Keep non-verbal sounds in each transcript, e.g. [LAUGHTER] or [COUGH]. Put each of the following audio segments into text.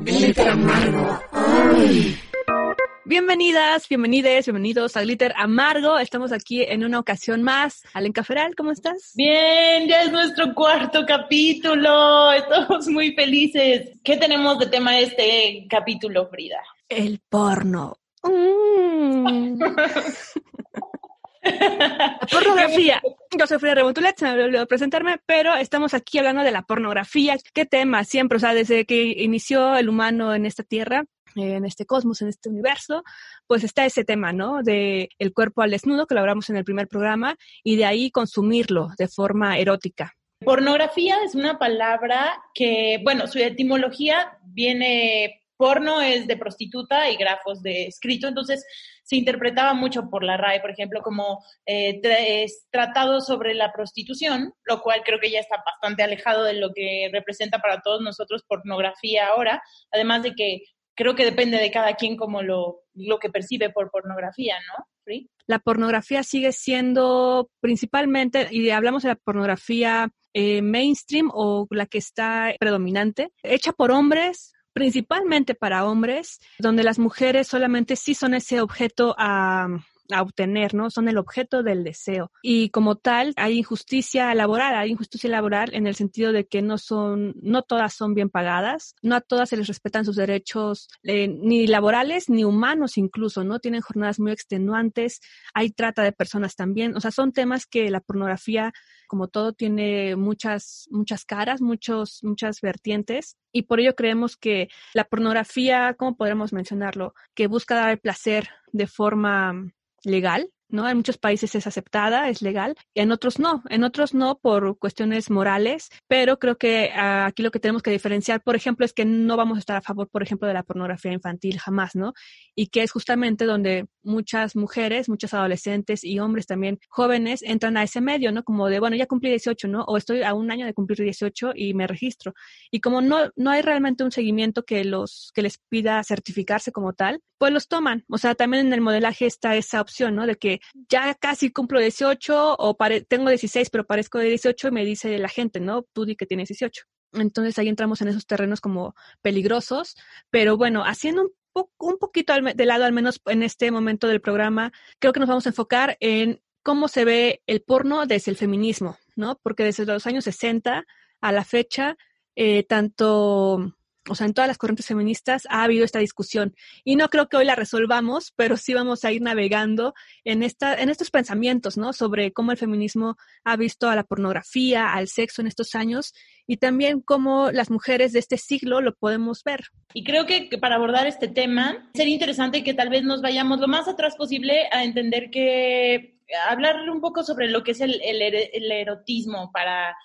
Glitter Amargo. Bienvenidas, bienvenides, bienvenidos a Glitter Amargo. Estamos aquí en una ocasión más. Alenca Feral, ¿cómo estás? Bien, ya es nuestro cuarto capítulo. Estamos muy felices. ¿Qué tenemos de tema este capítulo, Frida? El porno. [LAUGHS] Mm. La pornografía. [LAUGHS] Yo soy Frida Rebontulet, se me olvidó presentarme, pero estamos aquí hablando de la pornografía. ¿Qué tema? Siempre, o sea, desde que inició el humano en esta tierra, en este cosmos, en este universo, pues está ese tema, ¿no? De el cuerpo al desnudo, que lo hablamos en el primer programa, y de ahí consumirlo de forma erótica. Pornografía es una palabra que, bueno, su etimología viene porno es de prostituta y grafos de escrito, entonces se interpretaba mucho por la RAE, por ejemplo, como eh, tratado sobre la prostitución, lo cual creo que ya está bastante alejado de lo que representa para todos nosotros pornografía ahora, además de que creo que depende de cada quien como lo, lo que percibe por pornografía, ¿no? La pornografía sigue siendo principalmente, y hablamos de la pornografía eh, mainstream o la que está predominante, hecha por hombres, principalmente para hombres, donde las mujeres solamente sí son ese objeto a, a obtener, ¿no? Son el objeto del deseo. Y como tal, hay injusticia laboral, hay injusticia laboral en el sentido de que no son, no todas son bien pagadas, no a todas se les respetan sus derechos, eh, ni laborales ni humanos incluso, ¿no? Tienen jornadas muy extenuantes, hay trata de personas también, o sea, son temas que la pornografía, como todo, tiene muchas, muchas caras, muchos, muchas vertientes. Y por ello creemos que la pornografía, ¿cómo podremos mencionarlo? Que busca dar el placer de forma legal, ¿no? En muchos países es aceptada, es legal, y en otros no, en otros no por cuestiones morales, pero creo que ah, aquí lo que tenemos que diferenciar, por ejemplo, es que no vamos a estar a favor, por ejemplo, de la pornografía infantil jamás, ¿no? Y que es justamente donde muchas mujeres, muchos adolescentes y hombres también jóvenes entran a ese medio, ¿no? Como de, bueno, ya cumplí 18, ¿no? O estoy a un año de cumplir 18 y me registro. Y como no, no hay realmente un seguimiento que los, que les pida certificarse como tal, pues los toman. O sea, también en el modelaje está esa opción, ¿no? De que ya casi cumplo 18 o tengo 16, pero parezco de 18 y me dice la gente, ¿no? Tú di que tienes 18. Entonces ahí entramos en esos terrenos como peligrosos, pero bueno, haciendo un, un poquito de lado, al menos en este momento del programa, creo que nos vamos a enfocar en cómo se ve el porno desde el feminismo, ¿no? Porque desde los años 60 a la fecha, eh, tanto o sea, en todas las corrientes feministas ha habido esta discusión. Y no creo que hoy la resolvamos, pero sí vamos a ir navegando en, esta, en estos pensamientos, ¿no? Sobre cómo el feminismo ha visto a la pornografía, al sexo en estos años y también cómo las mujeres de este siglo lo podemos ver. Y creo que, para abordar este tema sería interesante que tal vez nos vayamos lo más atrás posible a entender que hablar un poco sobre lo que es el, el erotismo para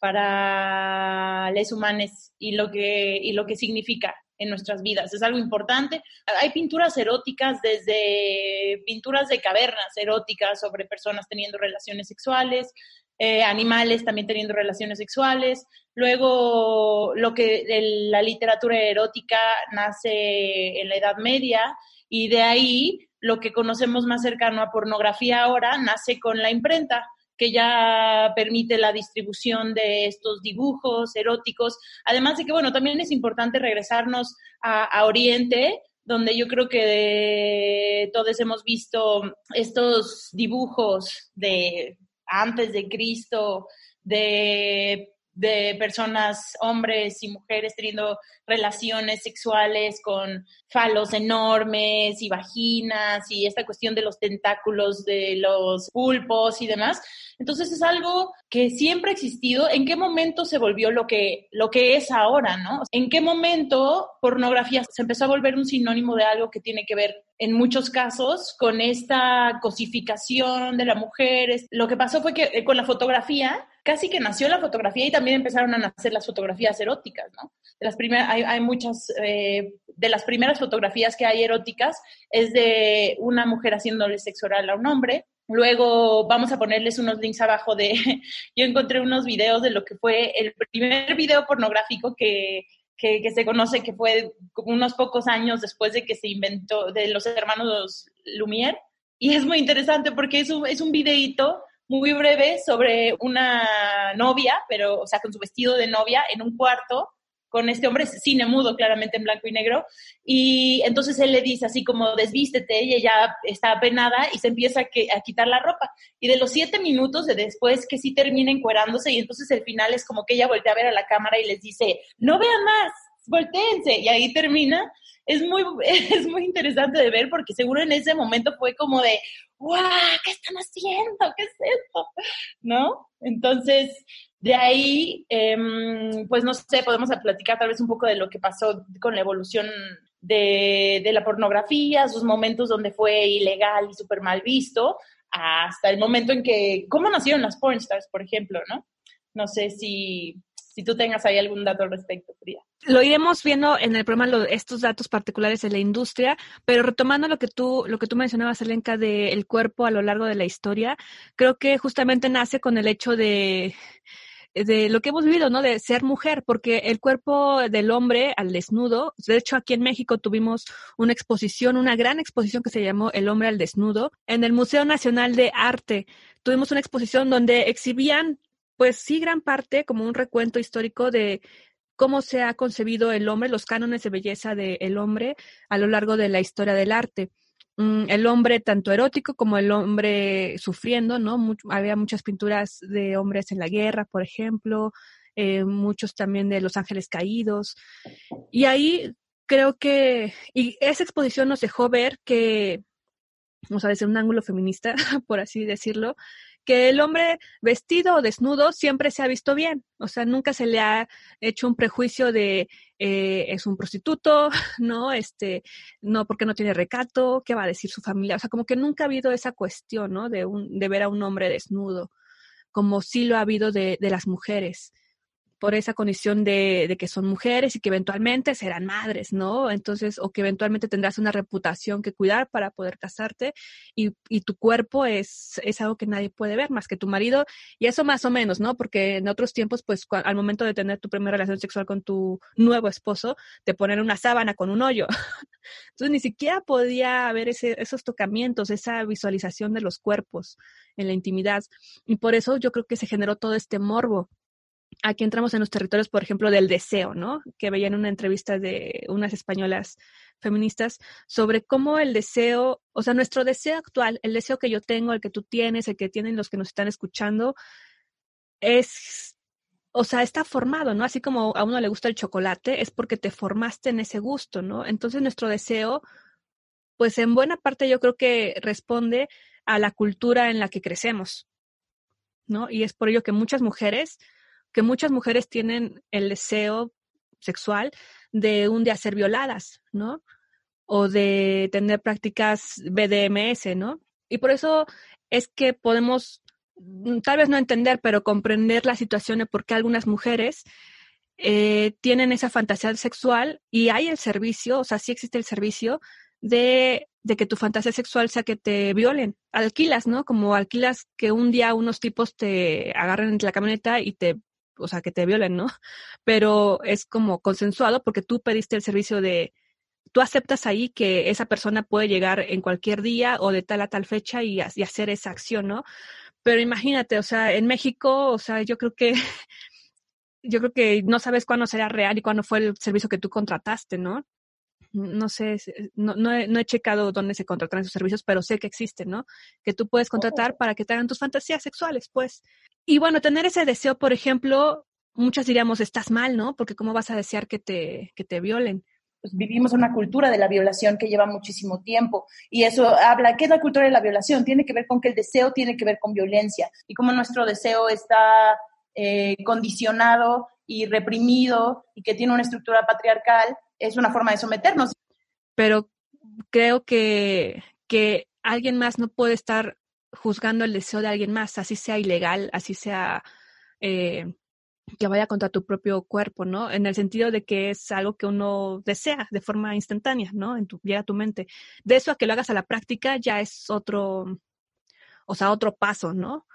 para les humanos y lo que, y lo que significa en nuestras vidas. Es algo importante. Hay pinturas eróticas, desde pinturas de cavernas eróticas sobre personas teniendo relaciones sexuales, eh, animales también teniendo relaciones sexuales. Luego, lo que la literatura erótica nace en la Edad Media y de ahí lo que conocemos más cercano a pornografía ahora nace con la imprenta que ya permite la distribución de estos dibujos eróticos. Además de que, bueno, también es importante regresarnos a, Oriente, donde yo creo que todos hemos visto estos dibujos de antes de Cristo, de de personas, hombres y mujeres teniendo relaciones sexuales con falos enormes y vaginas y esta cuestión de los tentáculos de los pulpos y demás. Entonces es algo que siempre ha existido. ¿En qué momento se volvió lo que, lo que es ahora, no? ¿En qué momento pornografía se empezó a volver un sinónimo de algo que tiene que ver en muchos casos con esta cosificación de la mujer? Lo que pasó fue que eh, con la fotografía casi que nació la fotografía y también empezaron a nacer las fotografías eróticas, ¿no? De las primeras, hay, muchas, eh, de las primeras fotografías que hay eróticas es de una mujer haciéndole sexo oral a un hombre. Luego vamos a ponerles unos links abajo de, [LAUGHS] yo encontré unos videos de lo que fue el primer video pornográfico que, que, que, se conoce que fue unos pocos años después de que se inventó, de los hermanos Lumière. Y es muy interesante porque es un, es un videíto muy breve sobre una novia, pero, o sea, con su vestido de novia en un cuarto con este hombre, cine mudo, claramente en blanco y negro, y entonces él le dice así como, desvístete, y ella está apenada y se empieza a, quitar la ropa. Y de los siete minutos de después que sí termina encuerándose, y entonces el final es como que ella voltea a ver a la cámara y les dice, no vean más, volteense, y ahí termina. Es muy, [LAUGHS] es muy interesante de ver porque seguro en ese momento fue como de, ¡guau! ¿Qué están haciendo? ¿Qué es esto? ¿No? Entonces, de ahí, em, pues no sé, podemos platicar tal vez un poco de lo que pasó con la evolución de, la pornografía, sus momentos donde fue ilegal y súper mal visto, hasta el momento en que, ¿cómo nacieron las pornstars, por ejemplo, no? No sé si, si tú tengas ahí algún dato al respecto, Frida. Lo iremos viendo en el programa estos datos particulares de la industria, pero retomando lo que tú lo que tú mencionabas, Elenca, del cuerpo a lo largo de la historia, creo que justamente nace con el hecho de de lo que hemos vivido, ¿no? De ser mujer, porque el cuerpo del hombre al desnudo, de hecho aquí en México tuvimos una exposición, una gran exposición que se llamó El hombre al desnudo, en el Museo Nacional de Arte. Tuvimos una exposición donde exhibían, pues sí, gran parte, como un recuento histórico de cómo se ha concebido el hombre, los cánones de belleza del hombre a lo largo de la historia del arte. Mm, el hombre tanto erótico como el hombre sufriendo, ¿no? había muchas pinturas de hombres en la guerra, por ejemplo, eh, muchos también de los ángeles caídos. Y ahí creo que, y esa exposición nos dejó ver que, vamos a decir, un ángulo feminista, [LAUGHS] por así decirlo, que el hombre vestido o desnudo siempre se ha visto bien, o sea, nunca se le ha hecho un prejuicio de eh, es un prostituto, [LAUGHS] no, este, no, porque no tiene recato, qué va a decir su familia, o sea, como que nunca ha habido esa cuestión, ¿no? De, un, de ver a un hombre desnudo, como sí lo ha habido de, de las mujeres por esa condición de, que son mujeres y que eventualmente serán madres, ¿no? Entonces, o que eventualmente tendrás una reputación que cuidar para poder casarte y, tu cuerpo es, es algo que nadie puede ver más que tu marido y eso más o menos, ¿no? Porque en otros tiempos, pues al momento de tener tu primera relación sexual con tu nuevo esposo, te ponen una sábana con un hoyo. [LAUGHS] Entonces, ni siquiera podía haber esos tocamientos, esa visualización de los cuerpos en la intimidad. Y por eso yo creo que se generó todo este morbo aquí entramos en los territorios, por ejemplo, del deseo, ¿no? Que veía en una entrevista de unas españolas feministas sobre cómo el deseo, o sea, nuestro deseo actual, el deseo que yo tengo, el que tú tienes, el que tienen los que nos están escuchando, es, o sea, está formado, ¿no? Así como a uno le gusta el chocolate, es porque te formaste en ese gusto, ¿no? Entonces nuestro deseo, pues en buena parte yo creo que responde a la cultura en la que crecemos, ¿no? Y es por ello que muchas mujeres que muchas mujeres tienen el deseo sexual de un día ser violadas, ¿no? O de tener prácticas BDMS, ¿no? Y por eso es que podemos, mm, tal vez no entender, pero comprender la situación de por qué algunas mujeres eh, tienen esa fantasía sexual y hay el servicio, o sea, sí existe el servicio de, de, que tu fantasía sexual sea que te violen. Alquilas, ¿no? Como alquilas que un día unos tipos te agarren en la camioneta y te o sea, que te violen, ¿no? Pero es como consensuado porque tú pediste el servicio de, tú aceptas ahí que esa persona puede llegar en cualquier día o de tal a tal fecha y, hacer esa acción, ¿no? Pero imagínate, o sea, en México, o sea, yo creo que, [LAUGHS] yo creo que no sabes cuándo será real y cuándo fue el servicio que tú contrataste, ¿no? No sé, no, no, he, no, he, checado dónde se contratan esos servicios, pero sé que existen, ¿no? Que tú puedes contratar oh. para que te hagan tus fantasías sexuales, pues. Y bueno, tener ese deseo, por ejemplo, muchas diríamos, estás mal, ¿no? Porque ¿cómo vas a desear que te, que te violen? Pues vivimos una cultura de la violación que lleva muchísimo tiempo y eso habla, ¿qué es la cultura de la violación? Tiene que ver con que el deseo tiene que ver con violencia y cómo nuestro deseo está eh, condicionado y reprimido y que tiene una estructura patriarcal es una forma de someternos. Pero creo que, que alguien más no puede estar juzgando el deseo de alguien más, así sea ilegal, así sea eh, que vaya contra tu propio cuerpo, ¿no? En el sentido de que es algo que uno desea de forma instantánea, ¿no? En tu, llega a tu mente. De eso a que lo hagas a la práctica ya es otro, o sea, otro paso, ¿no?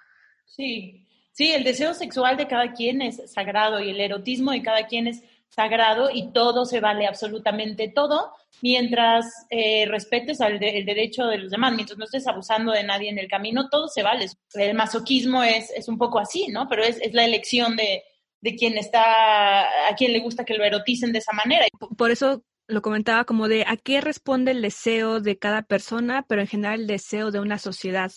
Sí, sí, el deseo sexual de cada quien es sagrado y el erotismo de cada quien es sagrado y todo se vale, absolutamente todo, mientras eh, respetes el derecho de los demás, mientras no estés abusando de nadie en el camino, todo se vale. El masoquismo es, es un poco así, ¿no? Pero es, es la elección de, de quien está, a quien le gusta que lo eroticen de esa manera. Por eso lo comentaba como de a qué responde el deseo de cada persona, pero en general el deseo de una sociedad.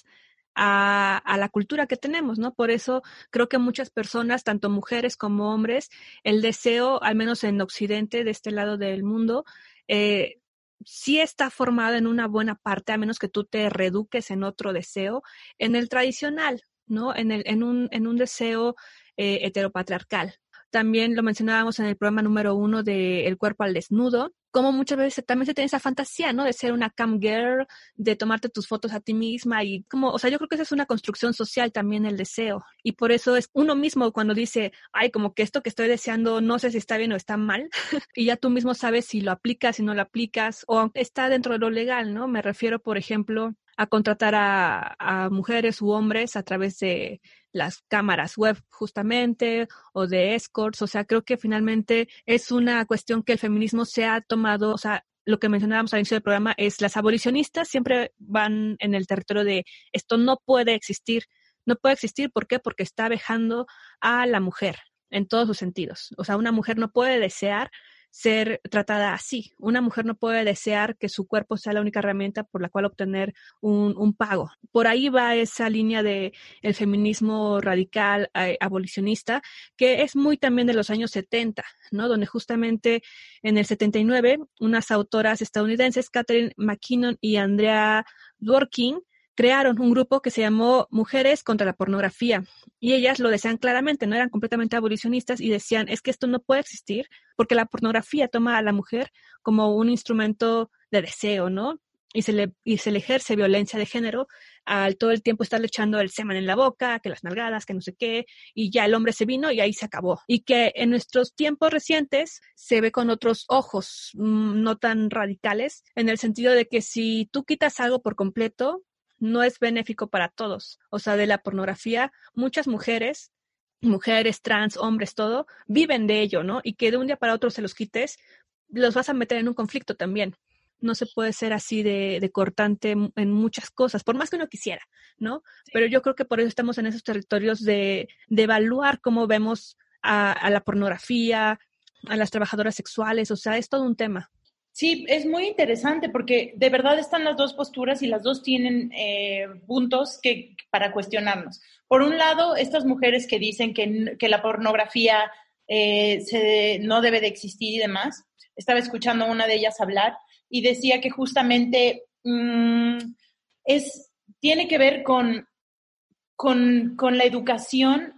A, la cultura que tenemos, ¿no? Por eso creo que muchas personas, tanto mujeres como hombres, el deseo, al menos en Occidente, de este lado del mundo, eh, sí está formado en una buena parte, a menos que tú te reduques en otro deseo, en el tradicional, ¿no? En, el, en, un, en un deseo eh, heteropatriarcal. También lo mencionábamos en el programa número uno de El cuerpo al desnudo, como muchas veces también se tiene esa fantasía, ¿no? De ser una cam girl, de tomarte tus fotos a ti misma y como, o sea, yo creo que esa es una construcción social también el deseo. Y por eso es uno mismo cuando dice, ay, como que esto que estoy deseando no sé si está bien o está mal, [LAUGHS] y ya tú mismo sabes si lo aplicas, si no lo aplicas, o está dentro de lo legal, ¿no? Me refiero, por ejemplo, a contratar a, a mujeres u hombres a través de las cámaras web justamente o de escorts. O sea, creo que finalmente es una cuestión que el feminismo se ha tomado, o sea, lo que mencionábamos al inicio del programa es las abolicionistas siempre van en el territorio de esto no puede existir. No puede existir, ¿por qué? Porque está vejando a la mujer en todos sus sentidos. O sea, una mujer no puede desear ser tratada así. Una mujer no puede desear que su cuerpo sea la única herramienta por la cual obtener un, pago. Por ahí va esa línea de el feminismo radical eh, abolicionista, que es muy también de los años 70, ¿no? Donde justamente en el 79 unas autoras estadounidenses, Catherine McKinnon y Andrea Dworkin, crearon un grupo que se llamó Mujeres contra la Pornografía y ellas lo desean claramente, no eran completamente abolicionistas y decían, es que esto no puede existir porque la pornografía toma a la mujer como un instrumento de deseo, ¿no? Y se le, y se le ejerce violencia de género al todo el tiempo estarle echando el semen en la boca, que las nalgadas, que no sé qué, y ya el hombre se vino y ahí se acabó. Y que en nuestros tiempos recientes se ve con otros ojos, mm, no tan radicales, en el sentido de que si tú quitas algo por completo, no es benéfico para todos. O sea, de la pornografía, muchas mujeres, mujeres, trans, hombres, todo, viven de ello, ¿no? Y que de un día para otro se los quites, los vas a meter en un conflicto también. No se puede ser así de, cortante en muchas cosas, por más que uno quisiera, ¿no? Pero yo creo que por eso estamos en esos territorios de, de evaluar cómo vemos a, a la pornografía, a las trabajadoras sexuales, o sea, es todo un tema. Sí, es muy interesante porque de verdad están las dos posturas y las dos tienen eh, puntos que, para cuestionarnos. Por un lado, estas mujeres que dicen que, que la pornografía eh, se, no debe de existir y demás, estaba escuchando a una de ellas hablar y decía que justamente mm, es, tiene que ver con, con, con la educación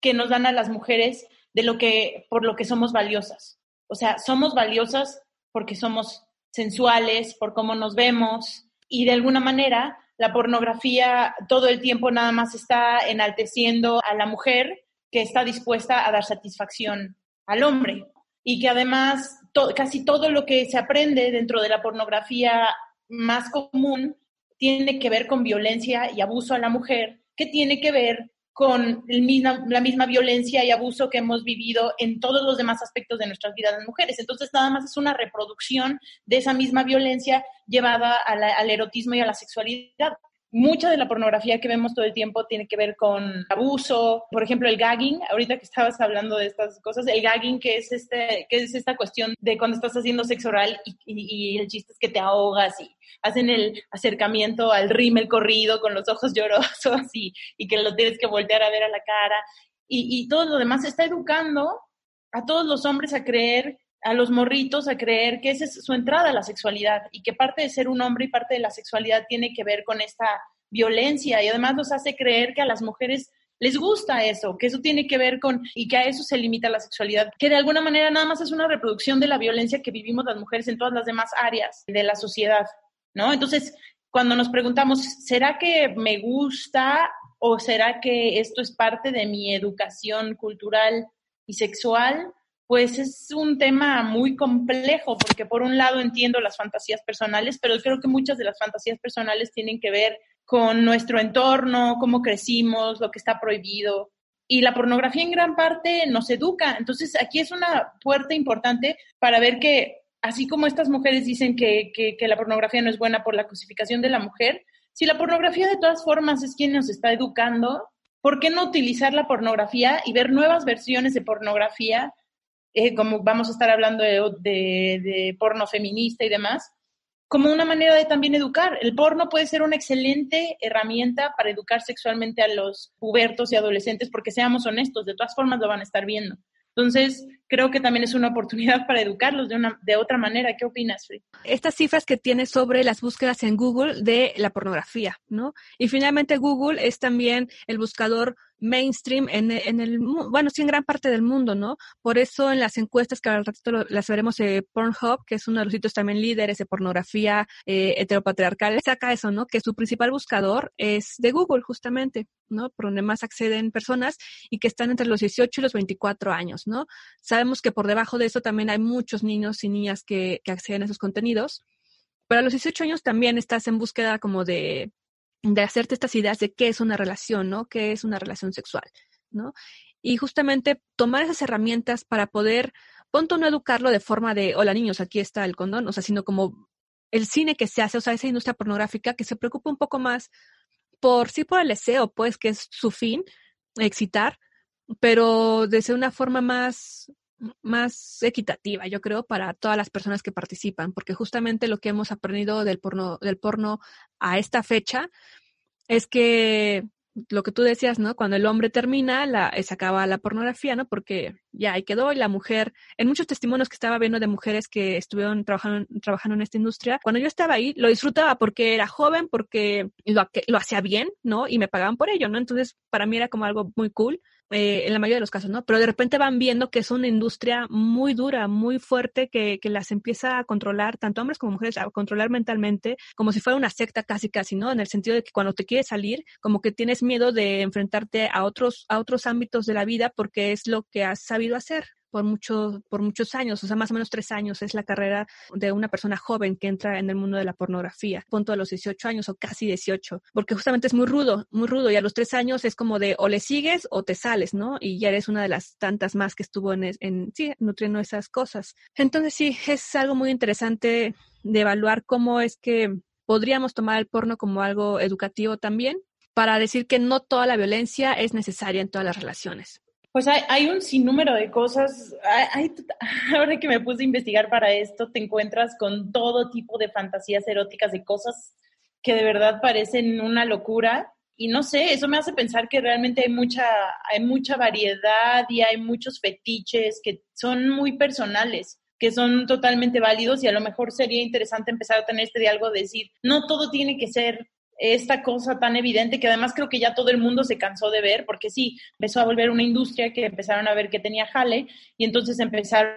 que nos dan a las mujeres de lo que, por lo que somos valiosas. O sea, somos valiosas porque somos sensuales, por cómo nos vemos. Y de alguna manera la pornografía todo el tiempo nada más está enalteciendo a la mujer que está dispuesta a dar satisfacción al hombre. Y que además casi todo lo que se aprende dentro de la pornografía más común tiene que ver con violencia y abuso a la mujer, que tiene que ver con la misma violencia y abuso que hemos vivido en todos los demás aspectos de nuestras vidas las mujeres. Entonces, nada más es una reproducción de esa misma violencia llevada al erotismo y a la sexualidad mucha de la pornografía que vemos todo el tiempo tiene que ver con abuso, por ejemplo, el gagging, ahorita que estabas hablando de estas cosas, el gagging que es este que es esta cuestión de cuando estás haciendo sexo oral y, el chiste es que te ahogas y hacen el acercamiento al rímel corrido con los ojos [LAUGHS] llorosos y, y que lo tienes que voltear a ver a la cara. Y, y todo lo demás está educando a todos los hombres a creer a los morritos a creer que esa es su entrada a la sexualidad y que parte de ser un hombre y parte de la sexualidad tiene que ver con esta violencia y además nos hace creer que a las mujeres les gusta eso, que eso tiene que ver con y que a eso se limita la sexualidad, que de alguna manera nada más es una reproducción de la violencia que vivimos las mujeres en todas las demás áreas de la sociedad, ¿no? Entonces, cuando nos preguntamos, ¿será que me gusta o será que esto es parte de mi educación cultural y sexual? Pues es un tema muy complejo, porque por un lado entiendo las fantasías personales, pero creo que muchas de las fantasías personales tienen que ver con nuestro entorno, cómo crecimos, lo que está prohibido. Y la pornografía en gran parte nos educa. Entonces, aquí es una puerta importante para ver que, así como estas mujeres dicen que, que la pornografía no es buena por la cosificación de la mujer, si la pornografía de todas formas es quien nos está educando, ¿por qué no utilizar la pornografía y ver nuevas versiones de pornografía, eh, como vamos a estar hablando de, porno feminista y demás, como una manera de también educar? El porno puede ser una excelente herramienta para educar sexualmente a los pubertos y adolescentes, porque seamos honestos, de todas formas lo van a estar viendo. Entonces, creo que también es una oportunidad para educarlos de, una, de otra manera. ¿Qué opinas, Free? Estas cifras que tiene sobre las búsquedas en Google de la pornografía, ¿no? Y finalmente Google es también el buscador mainstream en, en, el, bueno, sí, en gran parte del mundo, ¿no? Por eso en las encuestas que al ratito las veremos de Pornhub, que es uno de los sitios también líderes de pornografía eh, heteropatriarcal, saca eso, ¿no? Que su principal buscador es de Google, justamente, ¿no? Por donde más acceden personas y que están entre los 18 y los 24 años, ¿no? Sabemos que por debajo de eso también hay muchos niños y niñas que, acceden a esos contenidos. Pero a los 18 años también estás en búsqueda como de de hacerte estas ideas de qué es una relación, ¿no? ¿Qué es una relación sexual, ¿no? Y justamente tomar esas herramientas para poder, punto no educarlo de forma de, hola niños, aquí está el condón, o sea, sino como el cine que se hace, o sea, esa industria pornográfica que se preocupa un poco más por, sí, por el deseo, pues, que es su fin, excitar, pero de una forma más más equitativa, yo creo, para todas las personas que participan, porque justamente lo que hemos aprendido del porno, del porno a esta fecha es que lo que tú decías, ¿no? Cuando el hombre termina, la, eh, se acaba la pornografía, ¿no? Porque ya ahí quedó y la mujer, en muchos testimonios que estaba viendo de mujeres que estuvieron trabajando, trabajando en esta industria, cuando yo estaba ahí, lo disfrutaba porque era joven, porque lo, lo hacía bien, ¿no? Y me pagaban por ello, ¿no? Entonces, para mí era como algo muy cool. Eh, en la mayoría de los casos, ¿no? Pero de repente van viendo que es una industria muy dura, muy fuerte, que, que las empieza a controlar, tanto hombres como mujeres, a controlar mentalmente, como si fuera una secta casi, casi, ¿no? En el sentido de que cuando te quieres salir, como que tienes miedo de enfrentarte a otros, a otros ámbitos de la vida porque es lo que has sabido hacer por, mucho, por muchos años, o sea, más o menos tres años es la carrera de una persona joven que entra en el mundo de la pornografía, punto a los 18 años o casi 18, porque justamente es muy rudo, muy rudo, y a los tres años es como de o le sigues o te sales, ¿no? Y ya eres una de las tantas más que estuvo en, en sí, nutriendo esas cosas. Entonces sí, es algo muy interesante de evaluar cómo es que podríamos tomar el porno como algo educativo también, para decir que no toda la violencia es necesaria en todas las relaciones. Pues hay, un sinnúmero de cosas. [LAUGHS] ahora que me puse a investigar para esto, te encuentras con todo tipo de fantasías eróticas, de cosas que de verdad parecen una locura. Y no sé, eso me hace pensar que realmente hay mucha, hay mucha variedad y hay muchos fetiches que son muy personales, que son totalmente válidos y a lo mejor sería interesante empezar a tener este diálogo de decir, no todo tiene que ser esta cosa tan evidente que además creo que ya todo el mundo se cansó de ver, porque sí, empezó a volver una industria que empezaron a ver que tenía jale y entonces empezaron,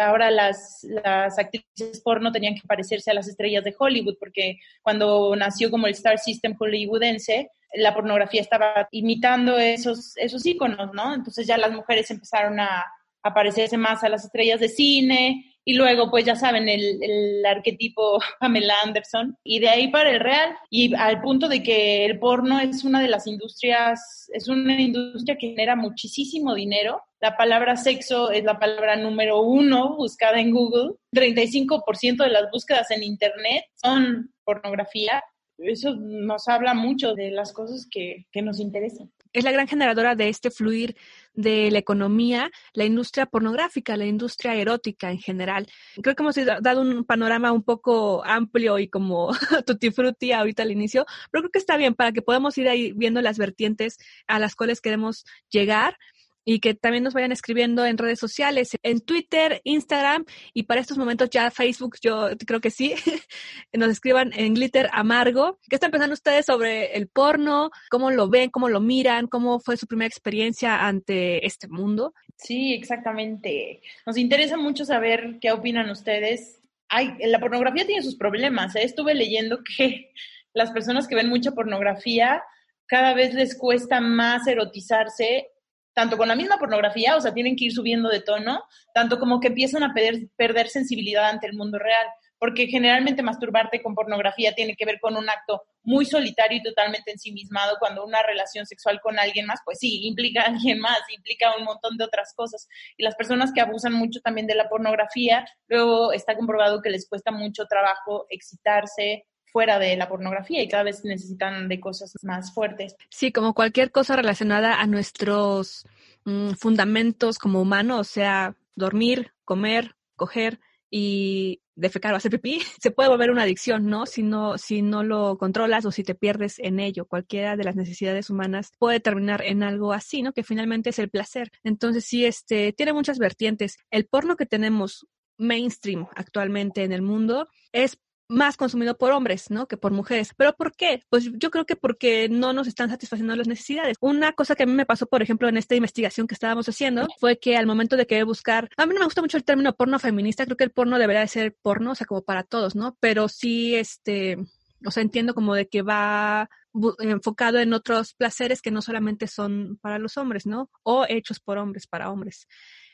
ahora las, las actrices porno tenían que parecerse a las estrellas de Hollywood, porque cuando nació como el Star System hollywoodense, la pornografía estaba imitando esos, esos íconos, ¿no? Entonces ya las mujeres empezaron a, a parecerse más a las estrellas de cine, y luego, pues ya saben, el, el, arquetipo [LAUGHS] Pamela Anderson. Y de ahí para el real. Y al punto de que el porno es una de las industrias, es una industria que genera muchísimo dinero. La palabra sexo es la palabra número uno buscada en Google. 35% de las búsquedas en Internet son pornografía. Eso nos habla mucho de las cosas que, que nos interesan es la gran generadora de este fluir de la economía, la industria pornográfica, la industria erótica en general. Creo que hemos dado un panorama un poco amplio y como [LAUGHS] tutti frutti ahorita al inicio, pero creo que está bien para que podamos ir ahí viendo las vertientes a las cuales queremos llegar y que también nos vayan escribiendo en redes sociales, en Twitter, Instagram y para estos momentos ya Facebook, yo creo que sí, [LAUGHS] nos escriban en Glitter Amargo. ¿Qué están pensando ustedes sobre el porno? ¿Cómo lo ven? ¿Cómo lo miran? ¿Cómo fue su primera experiencia ante este mundo? Sí, exactamente. Nos interesa mucho saber qué opinan ustedes. Ay, la pornografía tiene sus problemas. ¿eh? Estuve leyendo [LAUGHS] que las personas que ven mucha pornografía cada vez les cuesta más erotizarse tanto con la misma pornografía, o sea, tienen que ir subiendo de tono, tanto como que empiezan a perder, sensibilidad ante el mundo real, porque generalmente masturbarte con pornografía tiene que ver con un acto muy solitario y totalmente ensimismado, cuando una relación sexual con alguien más, pues sí, implica a alguien más, implica un montón de otras cosas. Y las personas que abusan mucho también de la pornografía, luego está comprobado que les cuesta mucho trabajo excitarse, fuera de la pornografía y cada vez necesitan de cosas más fuertes. Sí, como cualquier cosa relacionada a nuestros mm, fundamentos como humanos, o sea, dormir, comer, coger y defecar o hacer pipí, [LAUGHS] se puede volver una adicción, ¿no? Si no, si no lo controlas o si te pierdes en ello. Cualquiera de las necesidades humanas puede terminar en algo así, ¿no? Que finalmente es el placer. Entonces, sí, este, tiene muchas vertientes. El porno que tenemos mainstream actualmente en el mundo es más consumido por hombres, ¿no? Que por mujeres. ¿Pero por qué? Pues yo creo que porque no nos están satisfaciendo las necesidades. Una cosa que a mí me pasó, por ejemplo, en esta investigación que estábamos haciendo, fue que al momento de querer buscar, a mí no me gusta mucho el término porno feminista, creo que el porno debería de ser porno, o sea, como para todos, ¿no? Pero sí, este, o sea, entiendo como de que va enfocado en otros placeres que no solamente son para los hombres, ¿no? O hechos por hombres, para hombres.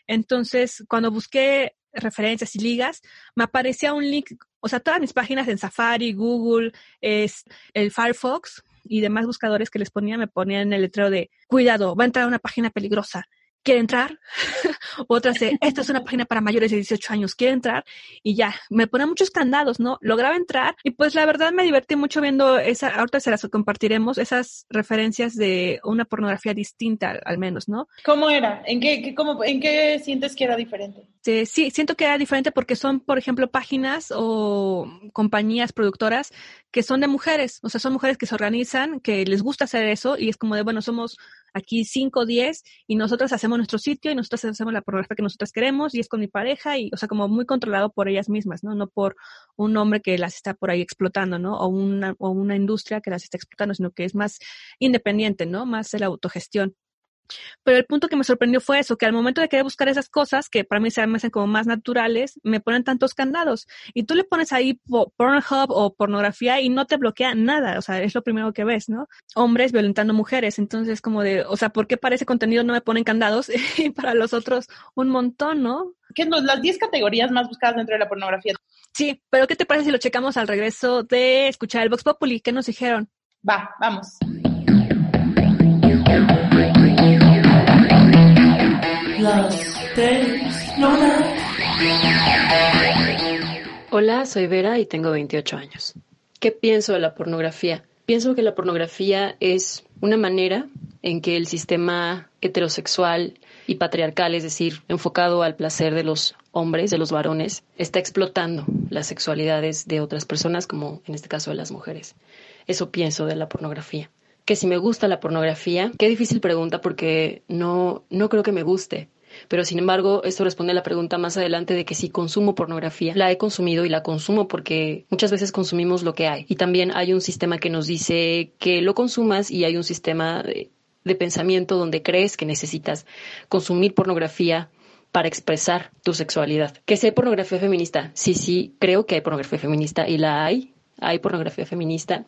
Entonces, cuando busqué referencias y ligas, me aparecía un link, o sea, todas mis páginas en Safari, Google, es el Firefox y demás buscadores que les ponía, me ponían el letrero de cuidado, va a entrar una página peligrosa quiere entrar. [LAUGHS] Otra dice, esta es una página para mayores de 18 años, quiere entrar. Y ya, me pone muchos candados, ¿no? Lograba entrar y pues la verdad me divertí mucho viendo esa, ahorita se las compartiremos, esas referencias de una pornografía distinta al menos, ¿no? ¿Cómo era? ¿En qué, qué cómo, ¿En qué sientes que era diferente? Sí, sí, siento que era diferente porque son, por ejemplo, páginas o compañías productoras que son de mujeres, o sea, son mujeres que se organizan, que les gusta hacer eso y es como de, bueno, somos aquí 5 o 10 y nosotras hacemos nuestro sitio y nosotras hacemos la pornografía que nosotras queremos y es con mi pareja y, o sea, como muy controlado por ellas mismas, ¿no? No por un hombre que las está por ahí explotando, ¿no? O una, o una industria que las está explotando, sino que es más independiente, ¿no? Más la autogestión. Pero el punto que me sorprendió fue eso, que al momento de querer buscar esas cosas, que para mí se me hacen como más naturales, me ponen tantos candados. Y tú le pones ahí Pornhub o pornografía y no te bloquea nada. O sea, es lo primero que ves, ¿no? Hombres violentando mujeres. Entonces, como de, o sea, ¿por qué para ese contenido no me ponen candados [LAUGHS] y para los otros un montón, ¿no? ¿Qué son las 10 categorías más buscadas dentro de la pornografía? Sí, pero ¿qué te parece si lo checamos al regreso de escuchar el Vox Populi? ¿Qué nos dijeron? Va, vamos. Hola, soy Vera y tengo 28 años. ¿Qué pienso de la pornografía? Pienso que la pornografía es una manera en que el sistema heterosexual y patriarcal, es decir, enfocado al placer de los hombres, de los varones, está explotando las sexualidades de otras personas, como en este caso de las mujeres. Eso pienso de la pornografía que si me gusta la pornografía, qué difícil pregunta porque no, no creo que me guste. Pero sin embargo, esto responde a la pregunta más adelante de que si consumo pornografía, la he consumido y la consumo porque muchas veces consumimos lo que hay. Y también hay un sistema que nos dice que lo consumas y hay un sistema de, de pensamiento donde crees que necesitas consumir pornografía para expresar tu sexualidad. ¿Que sea pornografía feminista? Sí, sí, creo que hay pornografía feminista y la hay. Hay pornografía feminista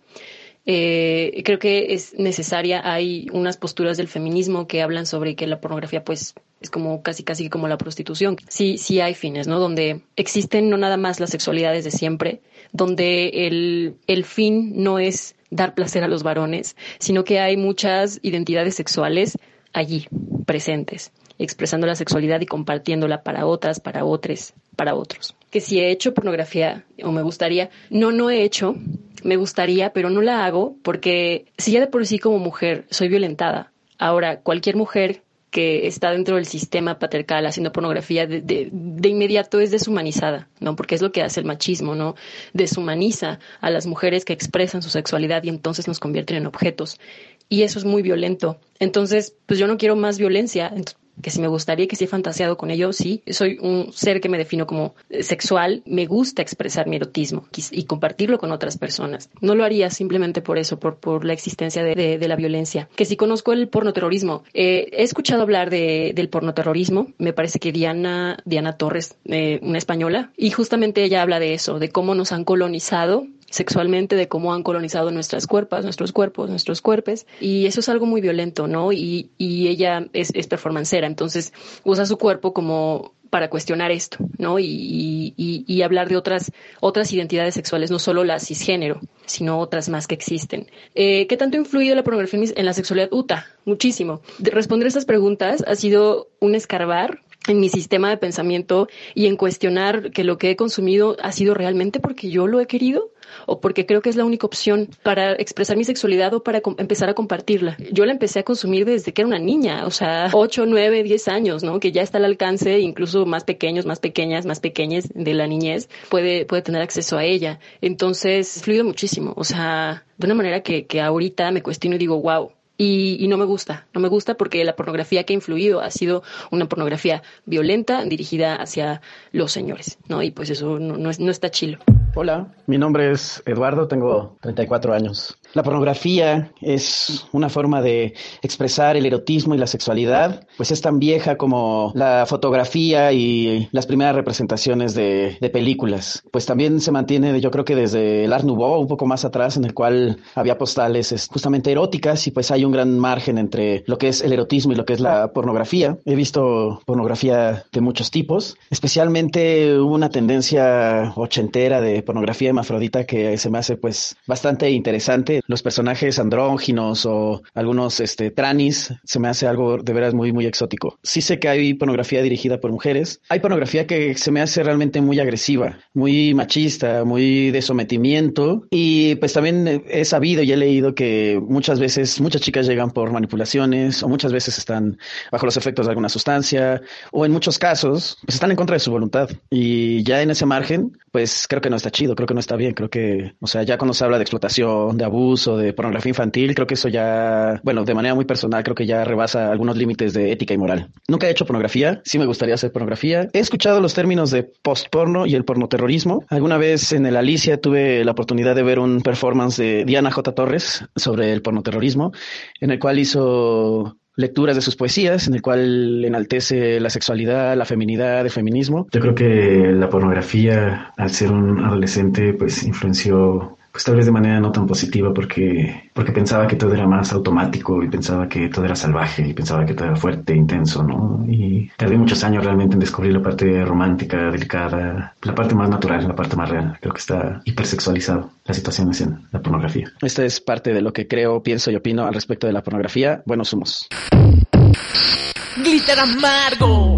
eh, creo que es necesaria. Hay unas posturas del feminismo que hablan sobre que la pornografía, pues, es como casi casi como la prostitución. Sí, sí hay fines, ¿no? Donde existen no nada más las sexualidades de siempre, donde el, el fin no es dar placer a los varones, sino que hay muchas identidades sexuales allí presentes, expresando la sexualidad y compartiéndola para otras, para otros, para otros. Que si he hecho pornografía o me gustaría, no, no he hecho, me gustaría, pero no la hago porque si ya de por sí como mujer soy violentada, ahora cualquier mujer que está dentro del sistema patriarcal haciendo pornografía de, de, inmediato es deshumanizada, ¿no? Porque es lo que hace el machismo, ¿no? Deshumaniza a las mujeres que expresan su sexualidad y entonces nos convierten en objetos. Y eso es muy violento. Entonces, pues yo no quiero más violencia que si me gustaría, que si he fantaseado con ello, sí. Soy un ser que me defino como eh, sexual, me gusta expresar mi erotismo y compartirlo con otras personas. No lo haría simplemente por eso, por, por la existencia de, de, la violencia. Que si conozco el pornoterrorismo, eh, he escuchado hablar de, del pornoterrorismo, me parece que Diana, Diana Torres, eh, una española, y justamente ella habla de eso, de cómo nos han colonizado sexualmente, de cómo han colonizado nuestras cuerpos, nuestros cuerpos, nuestros cuerpos, y eso es algo muy violento, ¿no? Y, y ella es, es performancera, entonces usa su cuerpo como para cuestionar esto, ¿no? Y, y, y, hablar de otras, otras identidades sexuales, no solo la cisgénero, sino otras más que existen. Eh, ¿Qué tanto ha influido la pornografía en la sexualidad? Uta, muchísimo. De responder estas preguntas ha sido un escarbar en mi sistema de pensamiento y en cuestionar que lo que he consumido ha sido realmente porque yo lo he querido o porque creo que es la única opción para expresar mi sexualidad o para empezar a compartirla. Yo la empecé a consumir desde que era una niña, o sea, 8, 9, 10 años, ¿no? Que ya está al alcance, incluso más pequeños, más pequeñas, más pequeñas de la niñez, puede, puede tener acceso a ella. Entonces, fluido muchísimo, o sea, de una manera que, que ahorita me cuestiono y digo, wow, y, no me gusta, no me gusta porque la pornografía que ha influido ha sido una pornografía violenta dirigida hacia los señores, ¿no? Y pues eso no, no, no está chilo. Hola, mi nombre es Eduardo, tengo 34 años. La pornografía es una forma de expresar el erotismo y la sexualidad, pues es tan vieja como la fotografía y las primeras representaciones de, películas. Pues también se mantiene, yo creo que desde el Art Nouveau, un poco más atrás, en el cual había postales justamente eróticas y pues hay un gran margen entre lo que es el erotismo y lo que es la pornografía. He visto pornografía de muchos tipos, especialmente hubo una tendencia ochentera de pornografía hermafrodita que se me hace pues bastante interesante los personajes andróginos o algunos este, tranis, se me hace algo de veras muy, muy exótico. Sí sé que hay pornografía dirigida por mujeres. Hay pornografía que se me hace realmente muy agresiva, muy machista, muy de sometimiento. Y pues también he sabido y he leído que muchas veces muchas chicas llegan por manipulaciones o muchas veces están bajo los efectos de alguna sustancia o en muchos casos pues están en contra de su voluntad. Y ya en ese margen, pues creo que no está chido, creo que no está bien, creo que, o sea, ya cuando se habla de explotación, de abuso, uso de pornografía infantil, creo que eso ya, bueno, de manera muy personal, creo que ya rebasa algunos límites de ética y moral. Nunca he hecho pornografía, sí me gustaría hacer pornografía. He escuchado los términos de postporno y el pornoterrorismo. Alguna vez en el Alicia tuve la oportunidad de ver un performance de Diana J. Torres sobre el pornoterrorismo, en el cual hizo lecturas de sus poesías, en el cual enaltece la sexualidad, la feminidad, el feminismo. Yo creo que la pornografía, al ser un adolescente, pues influenció pues tal vez de manera no tan positiva porque, porque pensaba que todo era más automático y pensaba que todo era salvaje y pensaba que todo era fuerte, intenso, ¿no? Y tardé muchos años realmente en descubrir la parte romántica, delicada, la parte más natural, la parte más real. Creo que está hipersexualizado la situación en la pornografía. Esta es parte de lo que creo, pienso y opino al respecto de la pornografía. Buenos somos. Glitter amargo.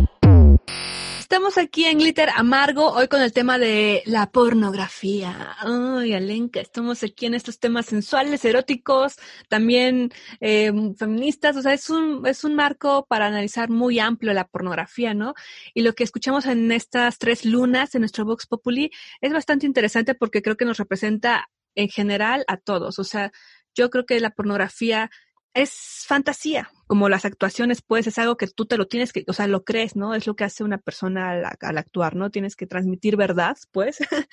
Estamos aquí en Glitter Amargo, hoy con el tema de la pornografía. Ay, Alenka, estamos aquí en estos temas sensuales, eróticos, también eh, feministas. O sea, es un, es un marco para analizar muy amplio la pornografía, ¿no? Y lo que escuchamos en estas tres lunas en nuestro Vox Populi es bastante interesante porque creo que nos representa en general a todos. O sea, yo creo que la pornografía es fantasía, como las actuaciones, pues es algo que tú te lo tienes que, o sea, lo crees, ¿no? Es lo que hace una persona al, actuar, ¿no? Tienes que transmitir verdad, pues, [LAUGHS]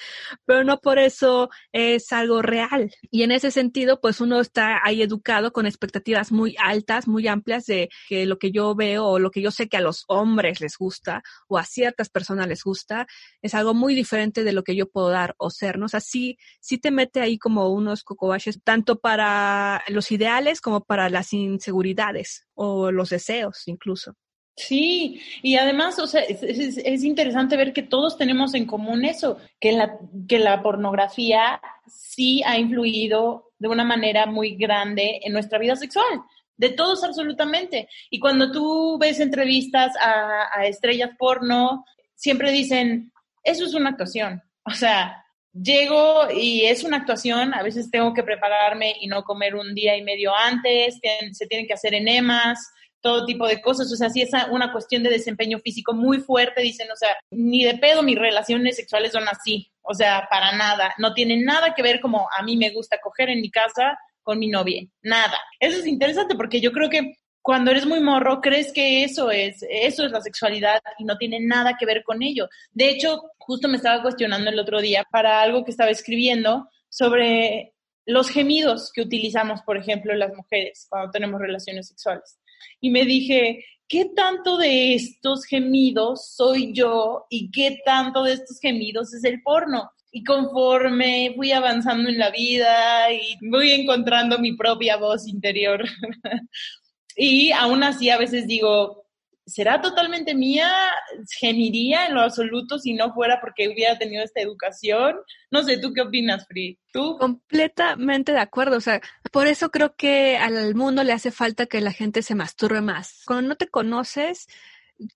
pero no por eso es algo real. Y en ese sentido, pues uno está ahí educado con expectativas muy altas, muy amplias de que lo que yo veo o lo que yo sé que a los hombres les gusta o a ciertas personas les gusta, es algo muy diferente de lo que yo puedo dar o ser, ¿no? O sea, sí, sí te mete ahí como unos cocobaches, tanto para los ideales como para las inseguridades o los deseos incluso. Sí, y además, o sea, es, interesante ver que todos tenemos en común eso, que la, que la pornografía sí ha influido de una manera muy grande en nuestra vida sexual, de todos absolutamente. Y cuando tú ves entrevistas a, a estrellas porno, siempre dicen, eso es una actuación. O sea, llego y es una actuación, a veces tengo que prepararme y no comer un día y medio antes, se tienen que hacer enemas, todo tipo de cosas, o sea, sí es una cuestión de desempeño físico muy fuerte, dicen, o sea, ni de pedo mis relaciones sexuales son así, o sea, para nada, no tiene nada que ver como a mí me gusta coger en mi casa con mi novia, nada. Eso es interesante porque yo creo que cuando eres muy morro crees que eso es, eso es la sexualidad y no tiene nada que ver con ello. De hecho, justo me estaba cuestionando el otro día para algo que estaba escribiendo sobre los gemidos que utilizamos, por ejemplo, las mujeres cuando tenemos relaciones sexuales. Y me dije, ¿qué tanto de estos gemidos soy yo y qué tanto de estos gemidos es el porno? Y conforme fui avanzando en la vida y voy encontrando mi propia voz interior, [LAUGHS] Y aún así a veces digo, ¿será totalmente mía? ¿Gemiría en lo absoluto si no fuera porque hubiera tenido esta educación? No sé, ¿tú qué opinas, Free? ¿Tú? Completamente de acuerdo. O sea, por eso creo que al mundo le hace falta que la gente se masturbe más. Cuando no te conoces,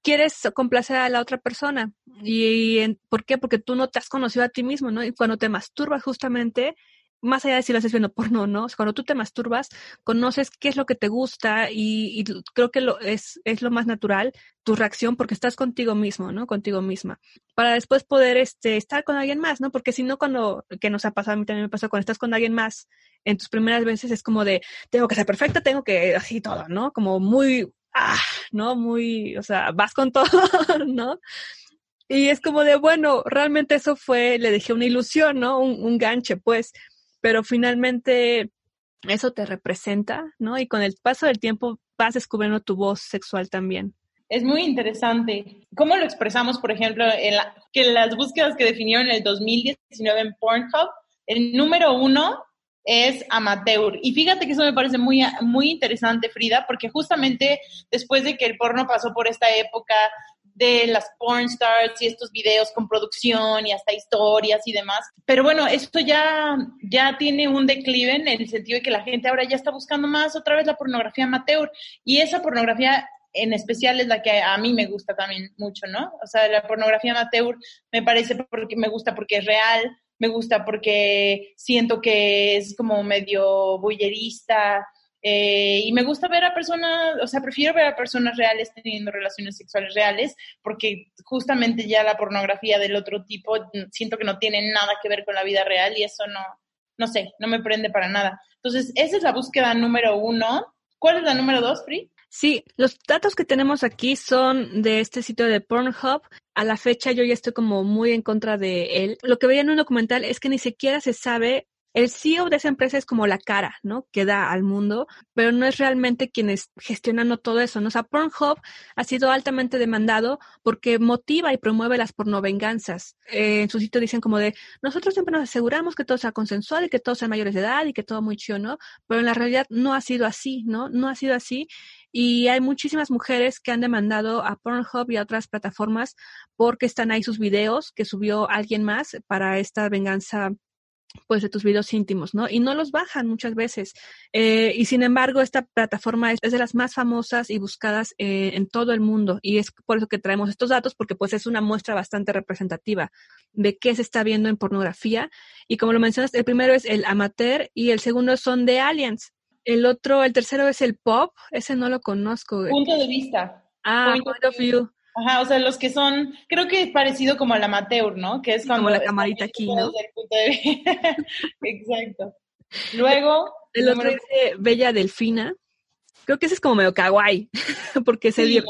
quieres complacer a la otra persona. ¿Y por qué? Porque tú no te has conocido a ti mismo, ¿no? Y cuando te masturbas justamente, más allá de si lo haces viendo porno no, cuando tú te masturbas, conoces qué es lo que te gusta y, creo que lo, es, es lo más natural tu reacción porque estás contigo mismo, ¿no? Contigo misma. Para después poder este, estar con alguien más, ¿no? Porque si no, cuando, que nos ha pasado, a mí también me pasó, cuando estás con alguien más en tus primeras veces es como de, tengo que ser perfecta, tengo que, así todo, ¿no? Como muy, ah, ¿no? Muy, o sea, vas con todo, [LAUGHS] ¿no? Y es como de, bueno, realmente eso fue, le dejé una ilusión, ¿no? Un, un ganche, pues pero finalmente eso te representa, ¿no? Y con el paso del tiempo vas descubriendo tu voz sexual también. Es muy interesante. ¿Cómo lo expresamos, por ejemplo, en que las búsquedas que definieron en el 2019 en Pornhub, el número uno es amateur. Y fíjate que eso me parece muy, muy interesante, Frida, porque justamente después de que el porno pasó por esta época de las porn stars y estos videos con producción y hasta historias y demás. Pero bueno, esto ya, ya tiene un declive en el sentido de que la gente ahora ya está buscando más otra vez la pornografía amateur y esa pornografía en especial es la que a mí me gusta también mucho, ¿no? O sea, la pornografía amateur me parece porque me gusta porque es real, me gusta porque siento que es como medio bullerista, eh, y me gusta ver a personas, o sea, prefiero ver a personas reales teniendo relaciones sexuales reales, porque justamente ya la pornografía del otro tipo mm, siento que no tiene nada que ver con la vida real y eso no, no sé, no me prende para nada. Entonces, esa es la búsqueda número uno. ¿Cuál es la número dos, Free? Sí, los datos que tenemos aquí son de este sitio de Pornhub. A la fecha yo ya estoy como muy en contra de él. Lo que veía en un documental es que ni siquiera se sabe el CEO de esa empresa es como la cara, ¿no? Que da al mundo, pero no es realmente quien es gestionando todo eso, ¿no? O sea, Pornhub ha sido altamente demandado porque motiva y promueve las pornovenganzas. Eh, en su sitio dicen como de, nosotros siempre nos aseguramos que todo sea consensual y que todos sean mayores de edad y que todo muy chido, ¿no? Pero en la realidad no ha sido así, ¿no? No ha sido así. Y hay muchísimas mujeres que han demandado a Pornhub y a otras plataformas porque están ahí sus videos que subió alguien más para esta venganza pues de tus videos íntimos, ¿no? Y no los bajan muchas veces. Eh, y sin embargo, esta plataforma es, de las más famosas y buscadas eh, en todo el mundo. Y es por eso que traemos estos datos, porque pues es una muestra bastante representativa de qué se está viendo en pornografía. Y como lo mencionas, el primero es el amateur y el segundo son de aliens. El otro, el tercero es el pop, ese no lo conozco. Punto de vista. Ah, point, of view. Ajá, o sea, los que son, creo que es parecido como al amateur, ¿no? Que es como la camarita aquí, ¿no? [LAUGHS] Exacto. Luego. El otro es Bella Delfina. Creo que ese es como medio kawaii, [LAUGHS] porque se,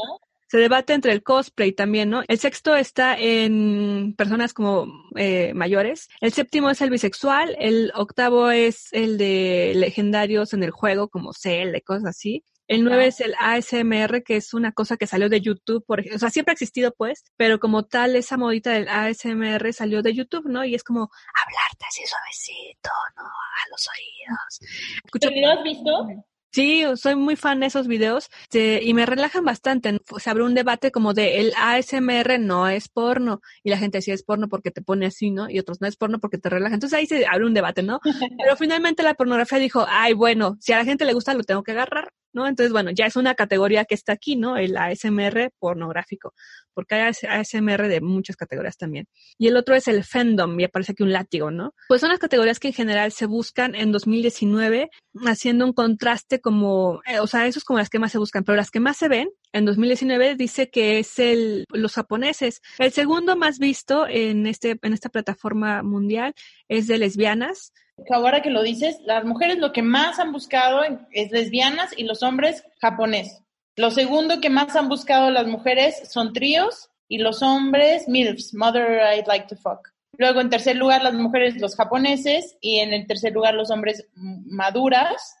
se debate entre el cosplay también, ¿no? El sexto está en personas como eh, mayores. El séptimo es el bisexual. El octavo es el de legendarios en el juego, como Cell, cosas así. El 9 es el ASMR, que es una cosa que salió de YouTube, por ejemplo. O sea, siempre ha existido, pues, pero como tal, esa modita del ASMR salió de YouTube, ¿no? Y es como hablarte así suavecito, ¿no? A los oídos. ¿Lo has visto? Sí, soy muy fan de esos videos y me relajan bastante. Se abre un debate como de el ASMR no es porno y la gente decía es porno porque te pone así, ¿no? Y otros no es porno porque te relaja. Entonces ahí se abre un debate, ¿no? [LAUGHS] Pero finalmente la pornografía dijo, ay, bueno, si a la gente le gusta lo tengo que agarrar. ¿no? Entonces, bueno, ya es una categoría que está aquí, ¿no? El ASMR pornográfico, porque hay ASMR de muchas categorías también. Y el otro es el fandom, y aparece aquí un látigo, ¿no? Pues son las categorías que en general se buscan en 2019, haciendo un contraste como, eh, o sea, eso es como las que más se buscan, pero las que más se ven en 2019 dice que es el, los japoneses. El segundo más visto en, este, en esta plataforma mundial es de lesbianas, ahora que lo dices, las mujeres lo que más han buscado es lesbianas y los hombres japonés. Lo segundo que más han buscado las mujeres son tríos y los hombres MILFs, Mother I'd Like to Fuck. Luego en tercer lugar las mujeres los japoneses y en el tercer lugar los hombres maduras.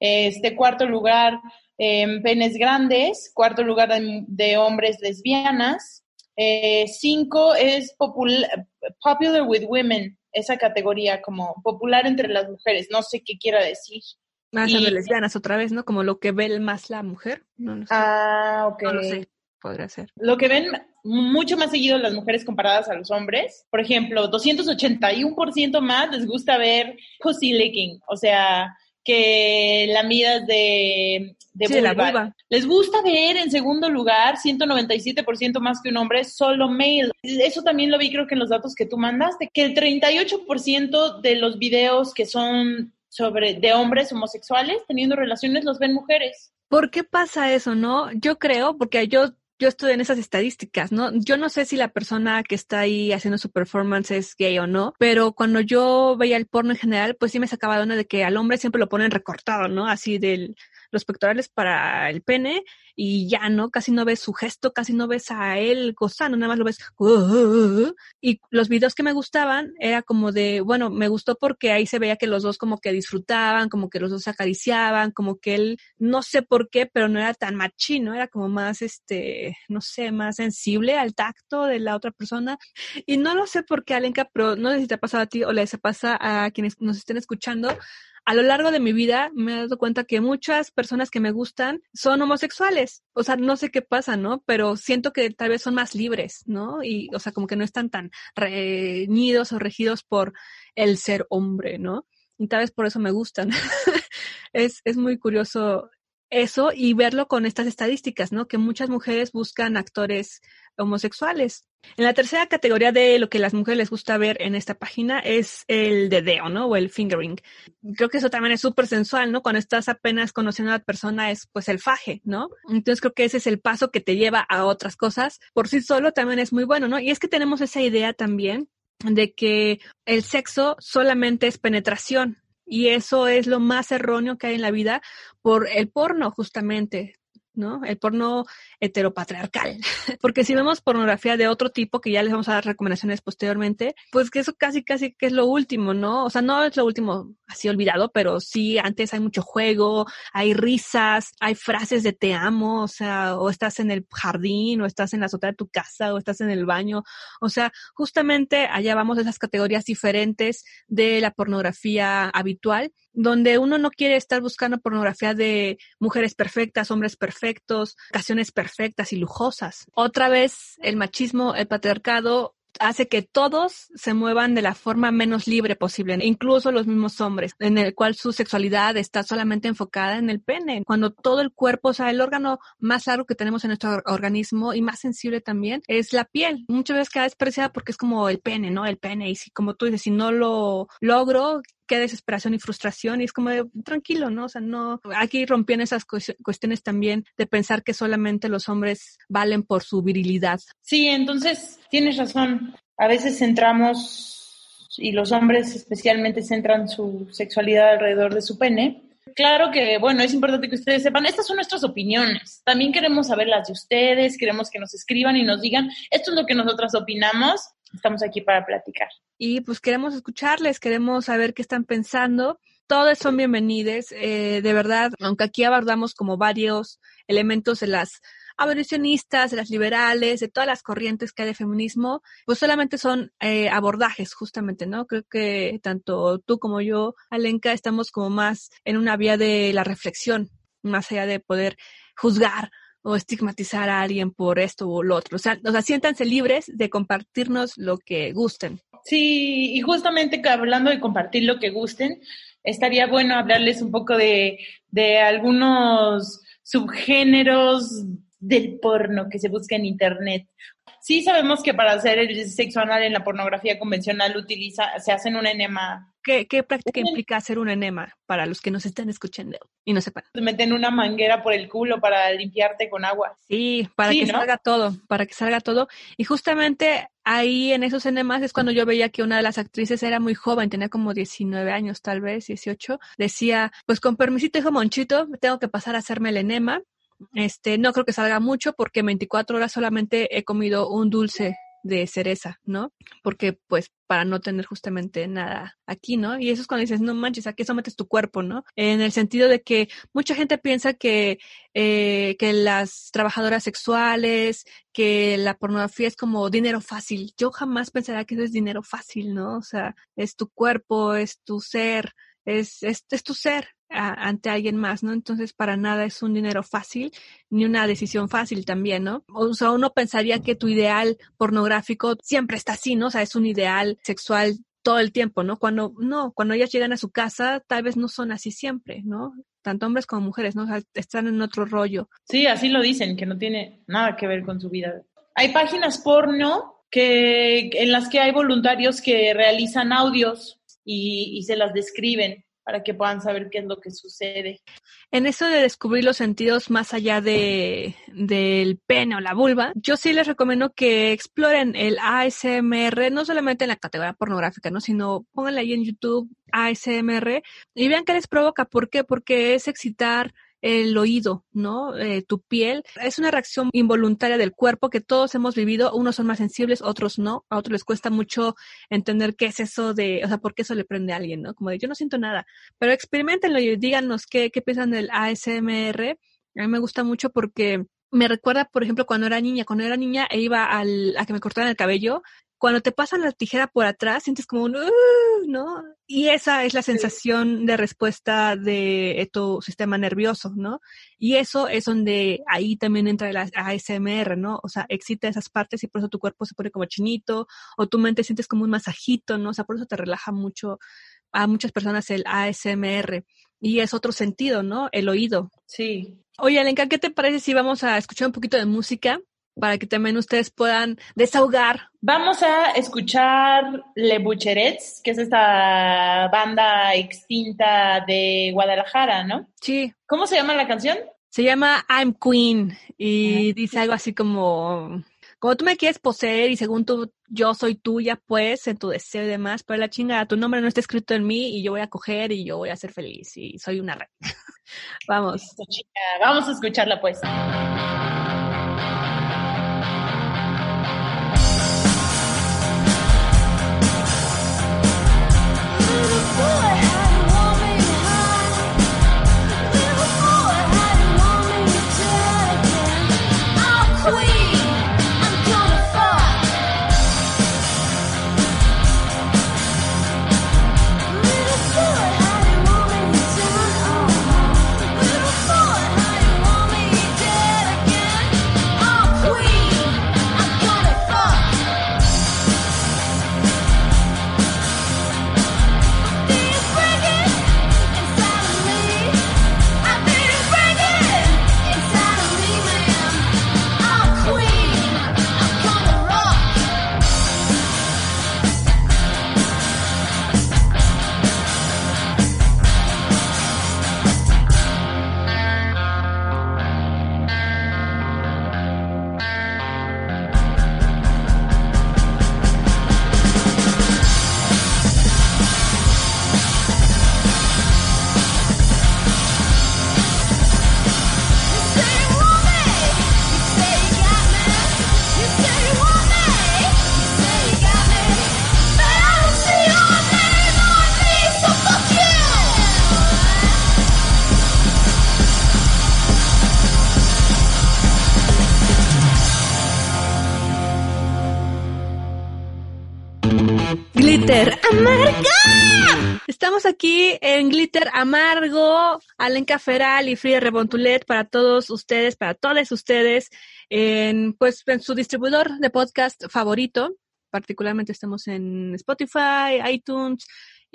Este cuarto lugar eh, penes grandes, cuarto lugar de, hombres lesbianas. Eh, cinco es popular with women, esa categoría como popular entre las mujeres, no sé qué quiera decir. Más de lesbianas otra vez, ¿no? Como lo que ve más la mujer. No, sé. Ah, ok. No lo sé, podría ser. Lo que ven mucho más seguido las mujeres comparadas a los hombres. Por ejemplo, 281% más les gusta ver pussy licking, o sea, que lamidas de, de Sí, la vulva. Les gusta ver en segundo lugar, 197% más que un hombre, solo male. Eso también lo vi creo que en los datos que tú mandaste, que el 38% de los videos que son sobre de hombres homosexuales teniendo relaciones los ven mujeres. ¿Por qué pasa eso, no? Yo creo, porque yo, yo estoy en esas estadísticas, ¿no? Yo no sé si la persona que está ahí haciendo su performance es gay o no, pero cuando yo veía el porno en general, pues sí me sacaba de onda de que al hombre siempre lo ponen recortado, ¿no? Así del los pectorales para el pene y ya, ¿no? Casi no ves su gesto, casi no ves a él gozando, nada más lo ves. Y los videos que me gustaban era como de, bueno, me gustó porque ahí se veía que los dos como que disfrutaban, como que los dos acariciaban, como que él, no sé por qué, pero no era tan machino, era como más, este, no sé, más sensible al tacto de la otra persona. Y no lo sé por qué, Alenka, pero no sé si te ha pasado a ti o les pasa a quienes nos estén escuchando, a lo largo de mi vida me he dado cuenta que muchas personas que me gustan son homosexuales. O sea, no sé qué pasa, ¿no? Pero siento que tal vez son más libres, ¿no? Y, o sea, como que no están tan reñidos o regidos por el ser hombre, ¿no? Y tal vez por eso me gustan. [LAUGHS] es, es muy curioso eso y verlo con estas estadísticas, ¿no? Que muchas mujeres buscan actores homosexuales. En la tercera categoría de lo que las mujeres les gusta ver en esta página es el dedeo, ¿no? O el fingering. Creo que eso también es súper sensual, ¿no? Cuando estás apenas conociendo a la persona es pues el faje, ¿no? Entonces creo que ese es el paso que te lleva a otras cosas. Por sí solo también es muy bueno, ¿no? Y es que tenemos esa idea también de que el sexo solamente es penetración, y eso es lo más erróneo que hay en la vida por el porno, justamente. ¿No? El porno heteropatriarcal. [LAUGHS] Porque si vemos pornografía de otro tipo, que ya les vamos a dar recomendaciones posteriormente, pues que eso casi, casi que es lo último, ¿no? O sea, no es lo último así olvidado, pero sí, antes hay mucho juego, hay risas, hay frases de te amo, o sea, o estás en el jardín, o estás en la azotea de tu casa, o estás en el baño. O sea, justamente allá vamos a esas categorías diferentes de la pornografía habitual donde uno no quiere estar buscando pornografía de mujeres perfectas, hombres perfectos, ocasiones perfectas y lujosas. Otra vez, el machismo, el patriarcado hace que todos se muevan de la forma menos libre posible, incluso los mismos hombres, en el cual su sexualidad está solamente enfocada en el pene, cuando todo el cuerpo, o sea, el órgano más largo que tenemos en nuestro organismo y más sensible también es la piel. Muchas veces queda despreciada porque es como el pene, ¿no? El pene, y si como tú dices, si no lo logro, qué desesperación y frustración y es como tranquilo, ¿no? O sea, no, aquí rompiendo esas cuestiones también de pensar que solamente los hombres valen por su virilidad. Sí, entonces tienes razón. A veces centramos, y los hombres especialmente centran su sexualidad alrededor de su pene. Claro que, bueno, es importante que ustedes sepan, estas son nuestras opiniones. También queremos saber las de ustedes, queremos que nos escriban y nos digan, esto es lo que nosotras opinamos, estamos aquí para platicar. Y pues queremos escucharles, queremos saber qué están pensando. Todos son bienvenidos, eh, de verdad, aunque aquí abordamos como varios elementos de las abolicionistas, de las liberales, de todas las corrientes que hay de feminismo, pues solamente son eh, abordajes, justamente, ¿no? Creo que tanto tú como yo, Alenka, estamos como más en una vía de la reflexión, más allá de poder juzgar o estigmatizar a alguien por esto o lo otro. O sea, o sea, siéntanse libres de compartirnos lo que gusten. Sí, y justamente hablando de compartir lo que gusten, estaría bueno hablarles un poco de, de algunos subgéneros del porno que se busca en internet. Sí sabemos que para hacer el sexo anal en la pornografía convencional utiliza, se hacen un enema. ¿Qué, qué práctica implica hacer un enema para los que nos están escuchando y no sepan? Te meten una manguera por el culo para limpiarte con agua. Sí, para Sí, que ¿no? salga todo, para que salga todo. Y justamente ahí en esos enemas es cuando yo veía que una de las actrices era muy joven, tenía como 19 años tal vez, 18. Decía, pues con permisito, hijo Monchito, tengo que pasar a hacerme el enema. Este, no creo que salga mucho porque en 24 horas solamente he comido un dulce de cereza, ¿no? Porque pues para no tener justamente nada aquí, ¿no? Y eso es cuando dices, no manches, aquí sometes tu cuerpo, ¿no? En el sentido de que mucha gente piensa que, eh, que las trabajadoras sexuales, que la pornografía es como dinero fácil. Yo jamás pensaría que eso es dinero fácil, ¿no? O sea, es tu cuerpo, es tu ser, es, es, es tu ser a- ante alguien más, ¿no? Entonces, para nada es un dinero fácil, ni una decisión fácil también, ¿no? O sea, uno pensaría que tu ideal pornográfico siempre está así, ¿no? O sea, es un ideal sexual todo el tiempo, ¿no? Cuando, no, cuando ellas llegan a su casa, tal vez no son así siempre, ¿no? Tanto hombres como mujeres, ¿no? están en otro rollo. Sí, así lo dicen, que no tiene nada que ver con su vida. Hay páginas porno que, en las que hay voluntarios que realizan audios y se las describen para que puedan saber qué es lo que sucede. En eso de descubrir los sentidos más allá de, del pene o la vulva, yo sí les recomiendo que exploren el ASMR, no solamente en la categoría pornográfica, ¿no? sino pónganle ahí en YouTube ASMR y vean qué les provoca. ¿Por qué? Porque es excitar el oído, ¿no? Eh, tu piel. Es una reacción involuntaria del cuerpo que todos hemos vivido. Unos son más sensibles, otros no. A otros les cuesta mucho entender qué es eso de, o sea, por qué eso le prende a alguien, ¿no? Como de yo no siento nada. Pero experimentenlo y díganos qué, qué piensan del ASMR. A mí me gusta mucho porque me recuerda, por ejemplo, cuando era niña. Cuando era niña e iba al, a que me cortaran el cabello, cuando te pasan la tijera por atrás, sientes como un, ¿no? Y esa es la sensación de respuesta de tu sistema nervioso, ¿no? Y eso es donde ahí también entra el ASMR, ¿no? O sea, excita esas partes y por eso tu cuerpo se pone como chinito o tu mente sientes como un masajito, ¿no? O sea, por eso te relaja mucho a muchas personas el ASMR. Y es otro sentido, ¿no? El oído. Sí. Oye, Alenka, ¿qué te parece si vamos a escuchar un poquito de música? Para que también ustedes puedan desahogar. Vamos a escuchar Le Bucherets, que es esta banda extinta de Guadalajara, ¿no? Sí. ¿Cómo se llama la canción? Se llama I'm Queen y dice algo así como, como tú me quieres poseer y según tú, yo soy tuya, pues, en tu deseo y demás, pero la chingada, tu nombre no está escrito en mí y yo voy a coger y yo voy a ser feliz y soy una reina. [LAUGHS] Vamos. Vamos a escucharla, pues. Glitter Glitter Amargo, Alenca Feral y Frida Rebontulet para todos ustedes, para todos ustedes, en, pues, en su distribuidor de podcast favorito. Particularmente estamos en Spotify, iTunes,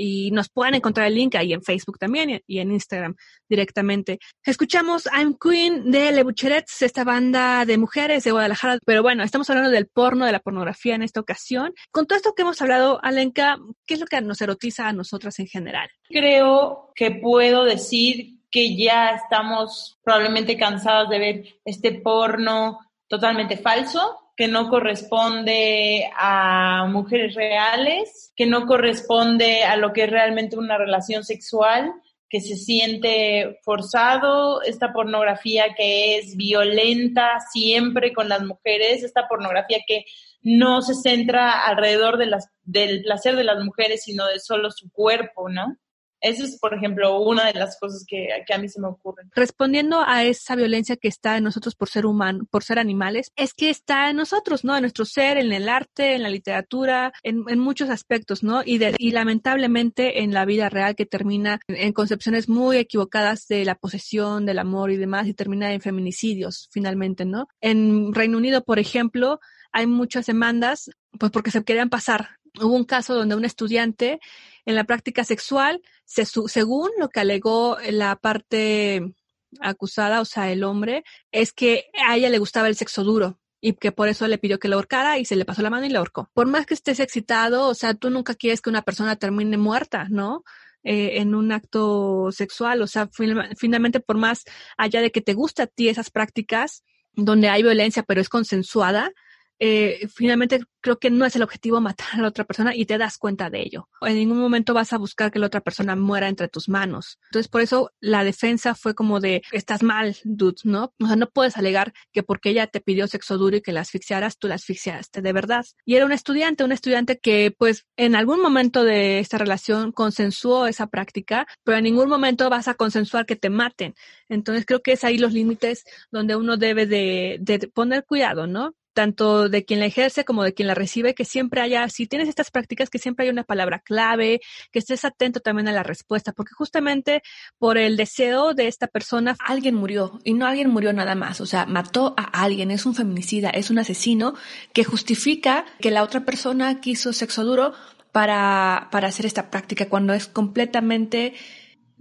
y nos pueden encontrar el link ahí en Facebook también y en Instagram directamente. Escuchamos I'm Queen de Le Bucherets, esta banda de mujeres de Guadalajara, pero bueno, estamos hablando del porno, de la pornografía en esta ocasión. Con todo esto que hemos hablado, Alenka, ¿qué es lo que nos erotiza a nosotras en general? Creo que puedo decir que ya estamos probablemente cansadas de ver este porno totalmente falso, que no corresponde a mujeres reales, que no corresponde a lo que es realmente una relación sexual, que se siente forzado, esta pornografía que es violenta siempre con las mujeres, esta pornografía que no se centra alrededor de las, del placer de las mujeres, sino de solo su cuerpo, ¿no? Eso es, por ejemplo, una de las cosas que, a mí se me ocurren. Respondiendo a esa violencia que está en nosotros por ser humano, por ser animales, es que está en nosotros, ¿no? En nuestro ser, en el arte, en la literatura, en, muchos aspectos, ¿no? Y, lamentablemente en la vida real que termina en concepciones muy equivocadas de la posesión, del amor y demás, y termina en feminicidios, finalmente, ¿no? En Reino Unido, por ejemplo, hay muchas demandas, pues porque se querían pasar hubo un caso donde un estudiante en la práctica sexual, se, según lo que alegó la parte acusada, o sea, el hombre, es que a ella le gustaba el sexo duro y que por eso le pidió que lo ahorcara y se le pasó la mano y la ahorcó. Por más que estés excitado, o sea, tú nunca quieres que una persona termine muerta, ¿no? Eh, en un acto sexual, o sea, finalmente por más allá de que te guste a ti esas prácticas donde hay violencia pero es consensuada, eh, finalmente creo que no es el objetivo matar a la otra persona y te das cuenta de ello. En ningún momento vas a buscar que la otra persona muera entre tus manos. Entonces, por eso la defensa fue como de, estás mal, dude, ¿no? O sea, no puedes alegar que porque ella te pidió sexo duro y que la asfixiaras, tú la asfixiaste, de verdad. Y era un estudiante, un estudiante que, pues, en algún momento de esta relación consensuó esa práctica, pero en ningún momento vas a consensuar que te maten. Entonces, creo que es ahí los límites donde uno debe de, de poner cuidado, ¿no? Tanto de quien la ejerce como de quien la recibe, que siempre haya, si tienes estas prácticas, que siempre haya una palabra clave, que estés atento también a la respuesta, porque justamente por el deseo de esta persona, alguien murió, y no alguien murió nada más, o sea, mató a alguien, es un feminicida, es un asesino que justifica que la otra persona quiso sexo duro para, para hacer esta práctica, cuando es completamente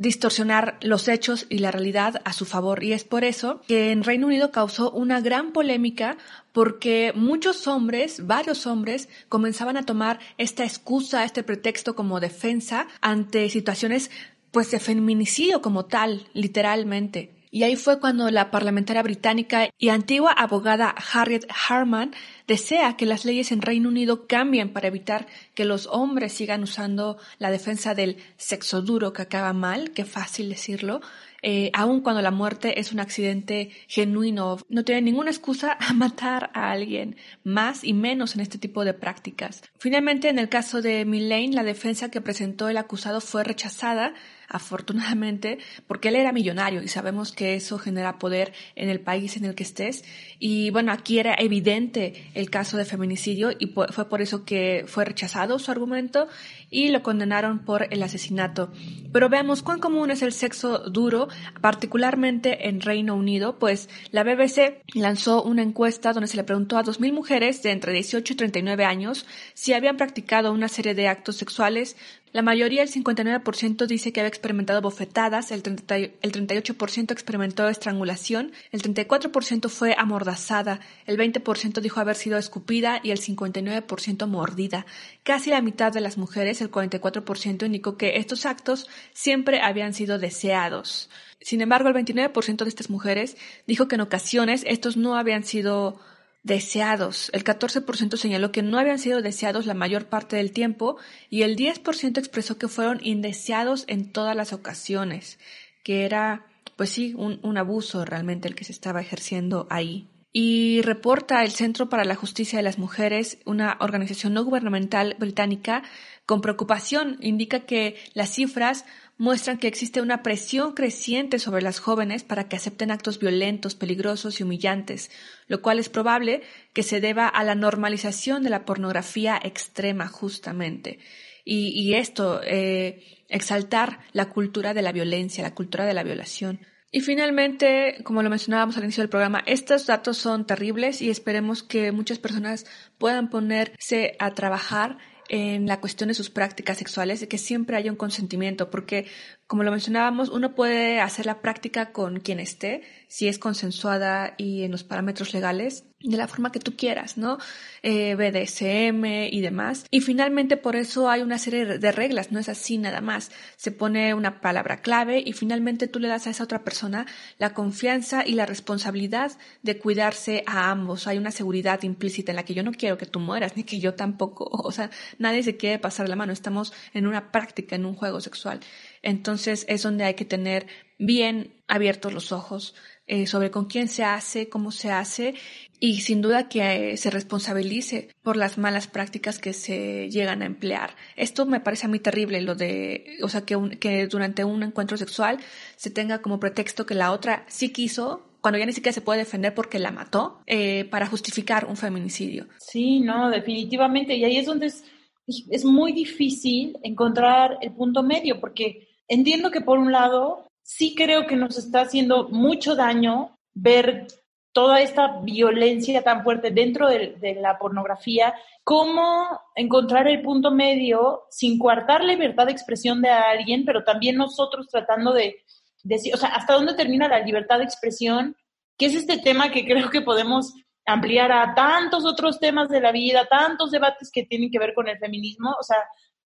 distorsionar los hechos y la realidad a su favor. Y es por eso que en Reino Unido causó una gran polémica porque muchos hombres, varios hombres, comenzaban a tomar esta excusa, este pretexto como defensa ante situaciones pues de feminicidio como tal, literalmente. Y ahí fue cuando la parlamentaria británica y antigua abogada Harriet Harman desea que las leyes en Reino Unido cambien para evitar que los hombres sigan usando la defensa del sexo duro que acaba mal, que fácil decirlo, eh, aun cuando la muerte es un accidente genuino. No tiene ninguna excusa [LAUGHS] a matar a alguien, más y menos en este tipo de prácticas. Finalmente, en el caso de Millane, la defensa que presentó el acusado fue rechazada afortunadamente, porque él era millonario y sabemos que eso genera poder en el país en el que estés. Y bueno, aquí era evidente el caso de feminicidio y fue por eso que fue rechazado su argumento y lo condenaron por el asesinato. Pero veamos cuán común es el sexo duro, particularmente en Reino Unido, pues la BBC lanzó una encuesta donde se le preguntó a 2.000 mujeres de entre 18 y 39 años si habían practicado una serie de actos sexuales la mayoría, el 59%, dice que había experimentado bofetadas, el, 38% experimentó estrangulación, el 34% fue amordazada, el 20% dijo haber sido escupida y el 59% mordida. Casi la mitad de las mujeres, el 44%, indicó que estos actos siempre habían sido deseados. Sin embargo, el 29% de estas mujeres dijo que en ocasiones estos no habían sido deseados. El 14% señaló que no habían sido deseados la mayor parte del tiempo y el 10% expresó que fueron indeseados en todas las ocasiones, que era, pues sí, un, un abuso realmente el que se estaba ejerciendo ahí. Y reporta el Centro para la Justicia de las Mujeres, una organización no gubernamental británica, con preocupación indica que las cifras muestran que existe una presión creciente sobre las jóvenes para que acepten actos violentos, peligrosos y humillantes, lo cual es probable que se deba a la normalización de la pornografía extrema justamente. Y, esto, eh, exaltar la cultura de la violencia, la cultura de la violación. Y finalmente, como lo mencionábamos al inicio del programa, estos datos son terribles y esperemos que muchas personas puedan ponerse a trabajar en la cuestión de sus prácticas sexuales, de que siempre haya un consentimiento, porque, como lo mencionábamos, uno puede hacer la práctica con quien esté, si es consensuada y en los parámetros legales, de la forma que tú quieras, ¿no? Eh, BDSM y demás. Y finalmente por eso hay una serie de reglas, no es así nada más. Se pone una palabra clave y finalmente tú le das a esa otra persona la confianza y la responsabilidad de cuidarse a ambos. Hay una seguridad implícita en la que yo no quiero que tú mueras, ni que yo tampoco. [LAUGHS] O sea, nadie se quiere pasar la mano. Estamos en una práctica, en un juego sexual. Entonces es donde hay que tener bien abiertos los ojos eh, sobre con quién se hace, cómo se hace y sin duda que se responsabilice por las malas prácticas que se llegan a emplear. Esto me parece a mí terrible, lo de, o sea, que, que durante un encuentro sexual se tenga como pretexto que la otra sí quiso cuando ya ni siquiera se puede defender porque la mató, eh, para justificar un feminicidio. Sí, no, definitivamente. Y ahí es donde es, es muy difícil encontrar el punto medio, porque entiendo que por un lado sí creo que nos está haciendo mucho daño ver toda esta violencia tan fuerte dentro de, la pornografía, cómo encontrar el punto medio sin coartar la libertad de expresión de alguien, pero también nosotros tratando de decir, o sea, hasta dónde termina la libertad de expresión, que es este tema que creo que podemos ampliar a tantos otros temas de la vida, tantos debates que tienen que ver con el feminismo, o sea,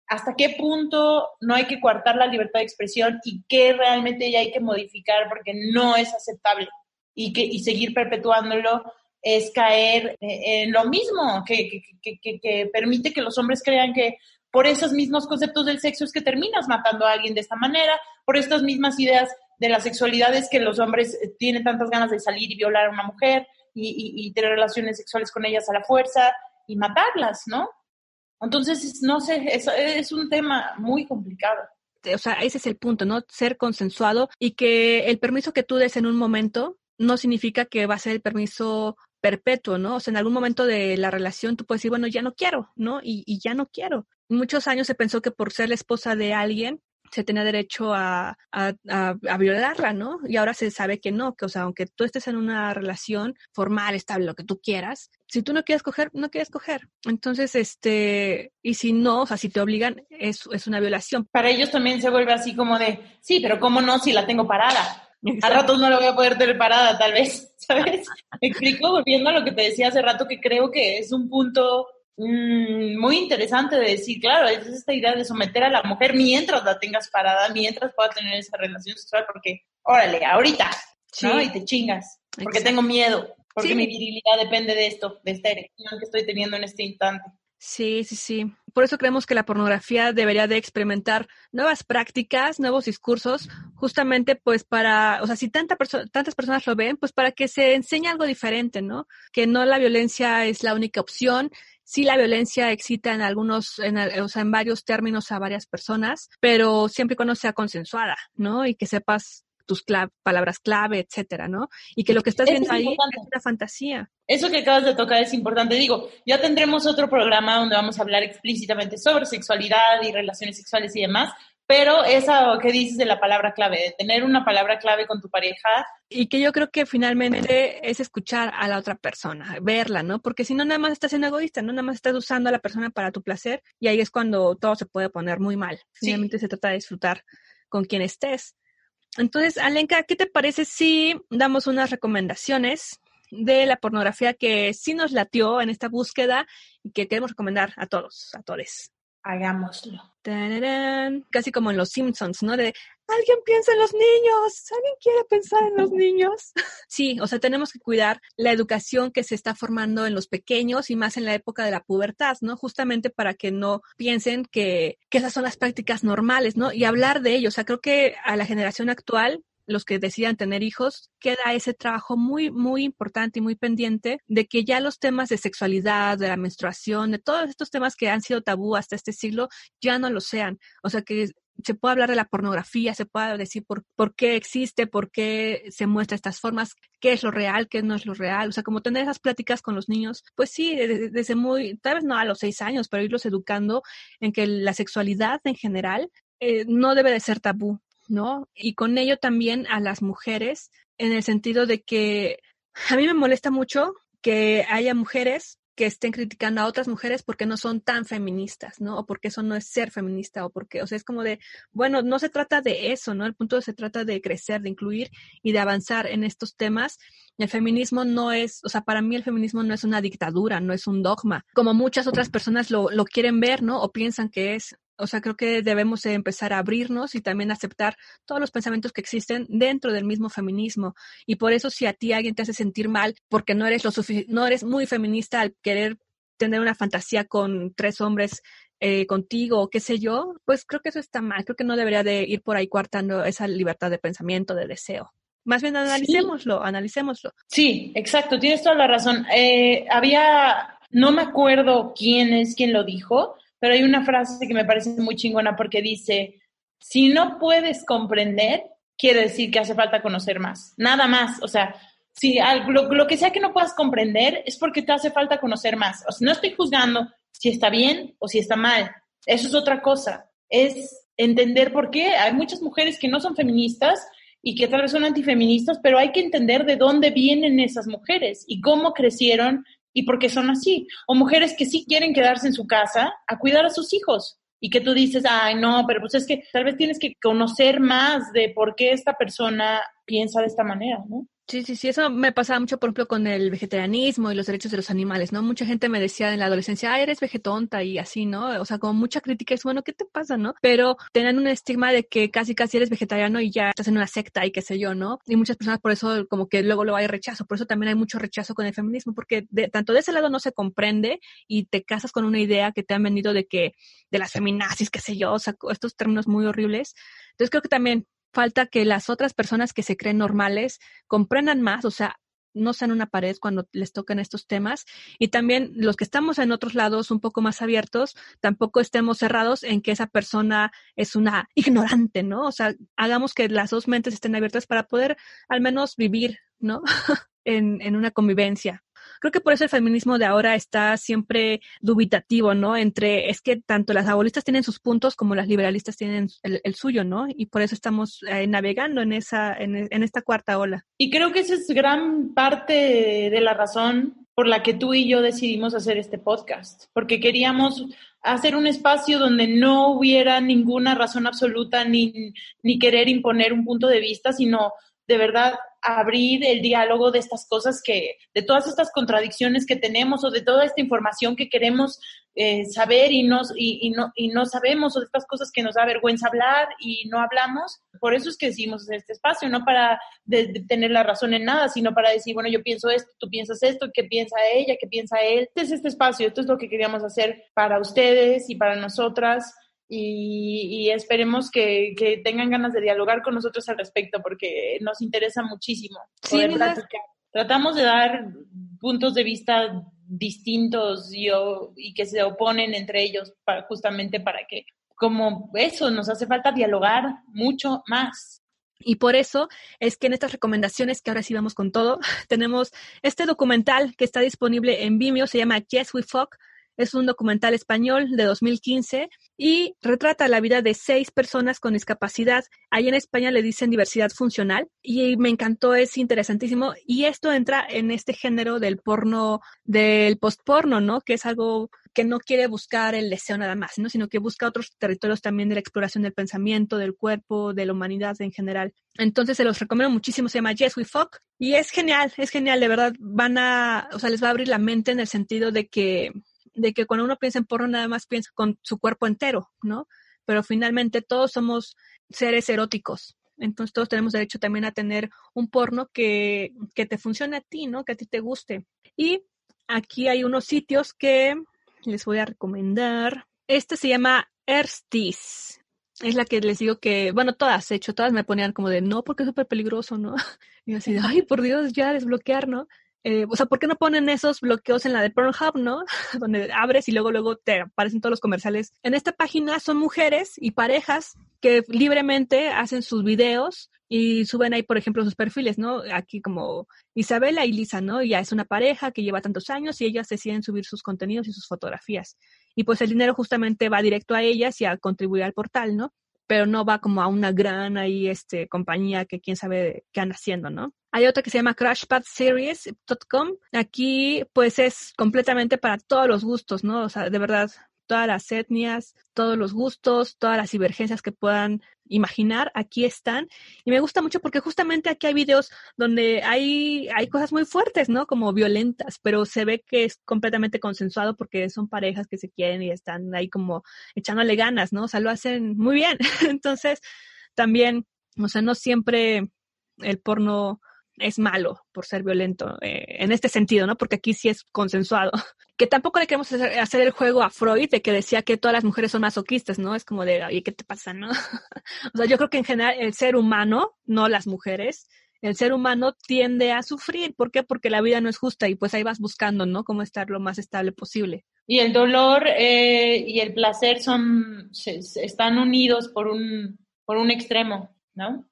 hasta qué punto no hay que coartar la libertad de expresión y qué realmente ya hay que modificar porque no es aceptable y, que, y seguir perpetuándolo es caer en lo mismo, que, que, que, permite que los hombres crean que por esos mismos conceptos del sexo es que terminas matando a alguien de esta manera, por estas mismas ideas de la sexualidad es que los hombres tienen tantas ganas de salir y violar a una mujer y, y tener relaciones sexuales con ellas a la fuerza y matarlas, ¿no? Entonces, no sé, es, es un tema muy complicado o sea, ese es el punto, ¿no? Ser consensuado y que el permiso que tú des en un momento no significa que va a ser el permiso perpetuo, ¿no? O sea, en algún momento de la relación tú puedes decir, bueno, ya no quiero, ¿no? Y, y ya no quiero. Muchos años se pensó que por ser la esposa de alguien se tenía derecho a, a, a, violarla, ¿no? Y ahora se sabe que no, que, o sea, aunque tú estés en una relación formal, estable, lo que tú quieras, si tú no quieres coger, no quieres coger. Entonces, este, y si no, o sea, si te obligan, es, es una violación. Para ellos también se vuelve así como de, sí, pero ¿cómo no si la tengo parada? A ratos no la voy a poder tener parada, tal vez, [LAUGHS] ¿sabes? Me explico, volviendo a lo que te decía hace rato, que creo que es un punto mm, muy interesante de decir, claro, es esta idea de someter a la mujer mientras la tengas parada, mientras pueda tener esa relación sexual, porque, órale, ahorita, ¿no? Y te chingas, porque tengo miedo, porque mi virilidad depende de esto, de esta erección que estoy teniendo en este instante. Sí, sí, sí. Por eso creemos que la pornografía debería de experimentar nuevas prácticas, nuevos discursos, justamente pues para, o sea, si tanta tantas personas lo ven, pues para que se enseñe algo diferente, ¿no? Que no la violencia es la única opción, sí la violencia excita en algunos, en, o sea, en varios términos a varias personas, pero siempre y cuando sea consensuada, ¿no? Y que sepas tus palabras clave, etcétera, ¿no? Y que lo que estás viendo ahí es una fantasía. Eso que acabas de tocar es importante. Digo, ya tendremos otro programa donde vamos a hablar explícitamente sobre sexualidad y relaciones sexuales y demás, pero eso que dices de la palabra clave, de tener una palabra clave con tu pareja. Y que yo creo que finalmente es escuchar a la otra persona, verla, ¿no? Porque si no, nada más estás siendo egoísta, ¿no? Nada más estás usando a la persona para tu placer y ahí es cuando todo se puede poner muy mal. Finalmente se trata de disfrutar con quien estés. Entonces, Alenka, ¿qué te parece si damos unas recomendaciones de la pornografía que sí nos latió en esta búsqueda y que queremos recomendar a todos, a todos? Hagámoslo. Casi como en los Simpsons, ¿no? De alguien piensa en los niños, alguien quiere pensar en los niños. [LAUGHS] sí, o sea, tenemos que cuidar la educación que se está formando en los pequeños y más en la época de la pubertad, ¿no? Justamente para que no piensen que, que esas son las prácticas normales, ¿no? Y hablar de ello. O sea, creo que a la generación actual los que decidan tener hijos, queda ese trabajo muy, muy importante y muy pendiente de que ya los temas de sexualidad, de la menstruación, de todos estos temas que han sido tabú hasta este siglo, ya no lo sean. O sea, que se puede hablar de la pornografía, se puede decir por, por qué existe, por qué se muestra estas formas, qué es lo real, qué no es lo real. O sea, como tener esas pláticas con los niños, pues sí, desde, muy, tal vez no a los seis años, pero irlos educando en que la sexualidad en general eh, no debe de ser tabú. ¿No? Y con ello también a las mujeres, en el sentido de que a mí me molesta mucho que haya mujeres que estén criticando a otras mujeres porque no son tan feministas, ¿no? O porque eso no es ser feminista, o porque, o sea, es como de, bueno, no se trata de eso, ¿no? El punto se trata de crecer, de incluir y de avanzar en estos temas. El feminismo no es, o sea, para mí el feminismo no es una dictadura, no es un dogma, como muchas otras personas lo, lo quieren ver, ¿no? O piensan que es o sea, creo que debemos empezar a abrirnos y también aceptar todos los pensamientos que existen dentro del mismo feminismo. Y por eso si a ti alguien te hace sentir mal porque no eres lo no eres muy feminista al querer tener una fantasía con tres hombres eh, contigo o qué sé yo, pues creo que eso está mal. Creo que no debería de ir por ahí coartando esa libertad de pensamiento, de deseo. Más bien analicémoslo, sí. analicémoslo. Sí, exacto, tienes toda la razón. Eh, había, no me acuerdo quién es quien lo dijo, pero hay una frase que me parece muy chingona porque dice, si no puedes comprender, quiere decir que hace falta conocer más, nada más, o sea, si lo, que sea que no puedas comprender es porque te hace falta conocer más. O sea, no estoy juzgando si está bien o si está mal, eso es otra cosa, es entender por qué. Hay muchas mujeres que no son feministas y que tal vez son antifeministas, pero hay que entender de dónde vienen esas mujeres y cómo crecieron y por qué son así. O mujeres que sí quieren quedarse en su casa a cuidar a sus hijos y que tú dices, ay, no, pero pues es que tal vez tienes que conocer más de por qué esta persona piensa de esta manera, ¿no? Sí, sí, sí, eso me pasaba mucho, por ejemplo, con el vegetarianismo y los derechos de los animales, ¿no? Mucha gente me decía en la adolescencia, ah, eres vegetonta y así, ¿no? O sea, como mucha crítica es, bueno, ¿qué te pasa, no? Pero tenían un estigma de que casi, casi eres vegetariano y ya estás en una secta y qué sé yo, ¿no? Y muchas personas por eso como que luego lo hay rechazo, por eso también hay mucho rechazo con el feminismo, porque de, tanto de ese lado no se comprende y te casas con una idea que te han venido de que, de las feminazis, qué sé yo, o sea, estos términos muy horribles. Entonces creo que también falta que las otras personas que se creen normales comprendan más, o sea, no sean una pared cuando les tocan estos temas y también los que estamos en otros lados un poco más abiertos, tampoco estemos cerrados en que esa persona es una ignorante, ¿no? O sea, hagamos que las dos mentes estén abiertas para poder al menos vivir, ¿no? [LAUGHS] en, en una convivencia creo que por eso el feminismo de ahora está siempre dubitativo, ¿no? Entre, es que tanto las abolistas tienen sus puntos como las liberalistas tienen el, suyo, ¿no? Y por eso estamos eh, navegando en esa, en, en esta cuarta ola. Y creo que esa es gran parte de la razón por la que tú y yo decidimos hacer este podcast, porque queríamos hacer un espacio donde no hubiera ninguna razón absoluta ni, ni querer imponer un punto de vista, sino de verdad abrir el diálogo de estas cosas que, de todas estas contradicciones que tenemos o de toda esta información que queremos eh, saber y, nos, y, no, y no sabemos o de estas cosas que nos da vergüenza hablar y no hablamos. Por eso es que decidimos hacer este espacio, no para tener la razón en nada, sino para decir, bueno, yo pienso esto, tú piensas esto, ¿qué piensa ella? ¿Qué piensa él? Este es este espacio, esto es lo que queríamos hacer para ustedes y para nosotras y, esperemos que, tengan ganas de dialogar con nosotros al respecto porque nos interesa muchísimo. Poder Tratamos de dar puntos de vista distintos y, y que se oponen entre ellos para, justamente para que, como eso, nos hace falta dialogar mucho más. Y por eso es que en estas recomendaciones, que ahora sí vamos con todo, [LAUGHS] tenemos este documental que está disponible en Vimeo, se llama Yes We Fuck, es un documental español de 2015 y retrata la vida de seis personas con discapacidad. Ahí en España le dicen diversidad funcional y me encantó, es interesantísimo. Y esto entra en este género del porno, del postporno, ¿no? Que es algo que no quiere buscar el deseo nada más, ¿no? sino que busca otros territorios también de la exploración del pensamiento, del cuerpo, de la humanidad en general. Entonces se los recomiendo muchísimo, se llama Yes We Fuck y es genial, es genial, de verdad van a, o sea, les va a abrir la mente en el sentido de que de que cuando uno piensa en porno nada más piensa con su cuerpo entero, ¿no? Pero finalmente todos somos seres eróticos. Entonces todos tenemos derecho también a tener un porno que, que te funcione a ti, ¿no? Que a ti te guste. Y aquí hay unos sitios que les voy a recomendar. Este se llama Erstis. Es la que les digo que, bueno, todas, he hecho, todas me ponían como de no, porque es súper peligroso, ¿no? [LAUGHS] Y así ay, por Dios, ya desbloquear, ¿no? Eh, o sea, ¿por qué no ponen esos bloqueos en la de Pornhub, no? [LAUGHS] Donde abres y luego, luego te aparecen todos los comerciales. En esta página son mujeres y parejas que libremente hacen sus videos y suben ahí, por ejemplo, sus perfiles, ¿no? Aquí como Isabela y Lisa, ¿no? Ya es una pareja que lleva tantos años y ellas deciden subir sus contenidos y sus fotografías. Y pues el dinero justamente va directo a ellas y a contribuir al portal, ¿no? Pero no va como a una gran ahí, este, compañía que quién sabe qué anda haciendo, ¿no? Hay otra que se llama crashpadseries.com. Aquí pues es completamente para todos los gustos, ¿no? O sea, de verdad, todas las etnias, todos los gustos, todas las divergencias que puedan imaginar, aquí están. Y me gusta mucho porque justamente aquí hay videos donde hay, hay cosas muy fuertes, ¿no? Como violentas, pero se ve que es completamente consensuado porque son parejas que se quieren y están ahí como echándole ganas, ¿no? O sea, lo hacen muy bien. [LAUGHS] Entonces, también, o sea, no siempre el porno es malo por ser violento eh, en este sentido, ¿no? Porque aquí sí es consensuado. [LAUGHS] Que tampoco le queremos hacer, el juego a Freud de que decía que todas las mujeres son masoquistas, ¿no? Es como de, oye, ¿qué te pasa, no? [LAUGHS] o sea, yo creo que en general el ser humano, no las mujeres, el ser humano tiende a sufrir. ¿Por qué? Porque la vida no es justa y pues ahí vas buscando, ¿no? Cómo estar lo más estable posible. Y el dolor eh, y el placer son, están unidos por un, por un extremo, ¿no?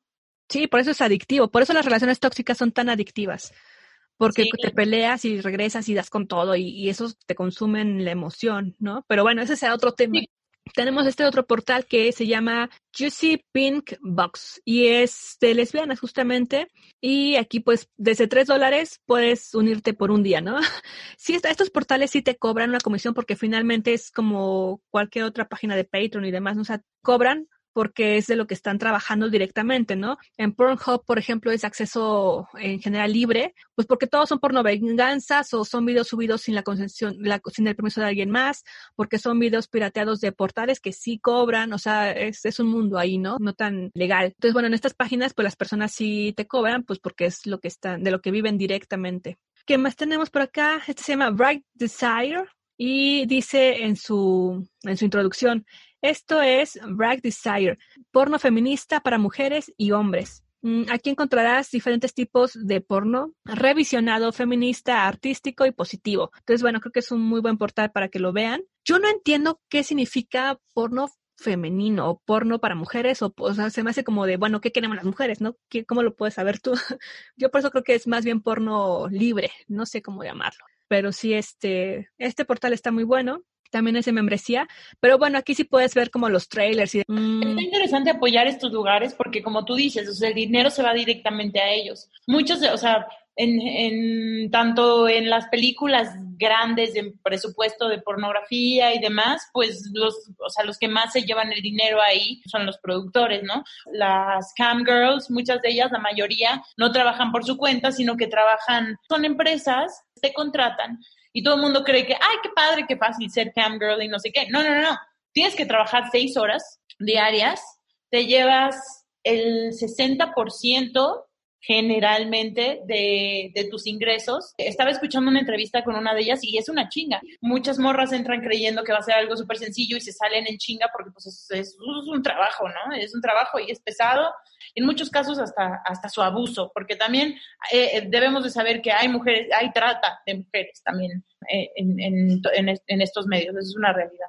Sí, por eso es adictivo. Por eso las relaciones tóxicas son tan adictivas. Porque te peleas y regresas y das con todo y, eso te consumen la emoción, ¿no? Pero bueno, ese será otro tema. tenemos este otro portal que se llama Juicy Pink Box y es de lesbianas justamente. Y aquí pues desde tres dólares puedes unirte por un día, ¿no? [LAUGHS] Sí, estos portales sí te cobran una comisión porque finalmente es como cualquier otra página de Patreon y demás, ¿no? o sea, cobran porque es de lo que están trabajando directamente, ¿no? En Pornhub, por ejemplo, es acceso en general libre, pues porque todos son pornovenganzas o son videos subidos sin la concesión, sin el permiso de alguien más, porque son videos pirateados de portales que sí cobran, o sea, es, es un mundo ahí, ¿no? No tan legal. Entonces, bueno, en estas páginas, pues las personas sí te cobran, pues porque es lo que están, de lo que viven directamente. ¿Qué más tenemos por acá? Este se llama Bright Desire y dice en su, en su introducción, esto es Brag Desire, porno feminista para mujeres y hombres. Mm, aquí encontrarás diferentes tipos de porno, revisionado, feminista, artístico y positivo. Entonces, bueno, creo que es un muy buen portal para que lo vean. Yo no entiendo qué significa porno femenino o porno para mujeres o, o sea, se me hace como de, bueno, ¿qué queremos las mujeres, no? ¿Cómo lo puedes saber tú? [LAUGHS] Yo por eso creo que es más bien porno libre, no sé cómo llamarlo. Pero sí, este, este portal está muy bueno también es de membresía, pero bueno, aquí sí puedes ver como los trailers. Y Es mm. interesante apoyar estos lugares porque como tú dices, o sea, el dinero se va directamente a ellos. Muchos, o sea, en, en, tanto en las películas grandes de presupuesto de pornografía y demás, pues los, o sea, los que más se llevan el dinero ahí son los productores, ¿no? Las cam girls, muchas de ellas, la mayoría, no trabajan por su cuenta, sino que trabajan, son empresas, te contratan y todo el mundo cree que, ay, qué padre, qué fácil ser cam girl y no sé qué. No, no, no. Tienes que trabajar seis horas diarias, te llevas el 60% generalmente de, de, tus ingresos. Estaba escuchando una entrevista con una de ellas y es una chinga. Muchas morras entran creyendo que va a ser algo súper sencillo y se salen en chinga porque pues es, es, un trabajo, ¿no? Es un trabajo y es pesado. En muchos casos hasta, hasta su abuso, porque también eh, eh, debemos de saber que hay mujeres, hay trata de mujeres también eh, en, en, en, estos medios. Es una realidad.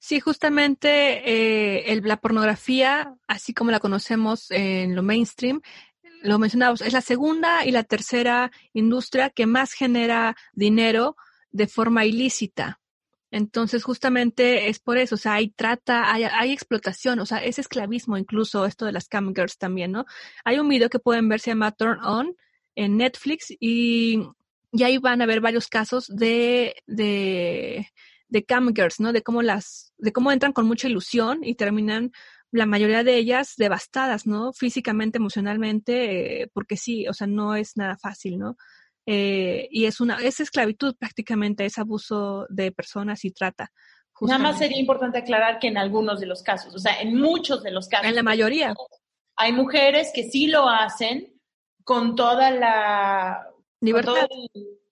Sí, justamente el, la pornografía, así como la conocemos en lo mainstream, lo mencionamos, es la segunda y la tercera industria que más genera dinero de forma ilícita. Entonces, justamente es por eso, o sea, hay trata, hay, hay explotación, o sea, es esclavismo incluso esto de las cam girls también, ¿no? Hay un video que pueden ver, se llama Turn On en Netflix y, y ahí van a ver varios casos de, de, de cam girls, ¿no? De cómo las, de cómo entran con mucha ilusión y terminan la mayoría de ellas devastadas, ¿no? Físicamente, emocionalmente, eh, porque sí, o sea, no es nada fácil, ¿no? Eh, y es una, es esclavitud prácticamente, es abuso de personas y trata. Nada más sería importante aclarar que en algunos de los casos, o sea, en muchos de los casos. En la mayoría. Hay mujeres que sí lo hacen con toda la libertad.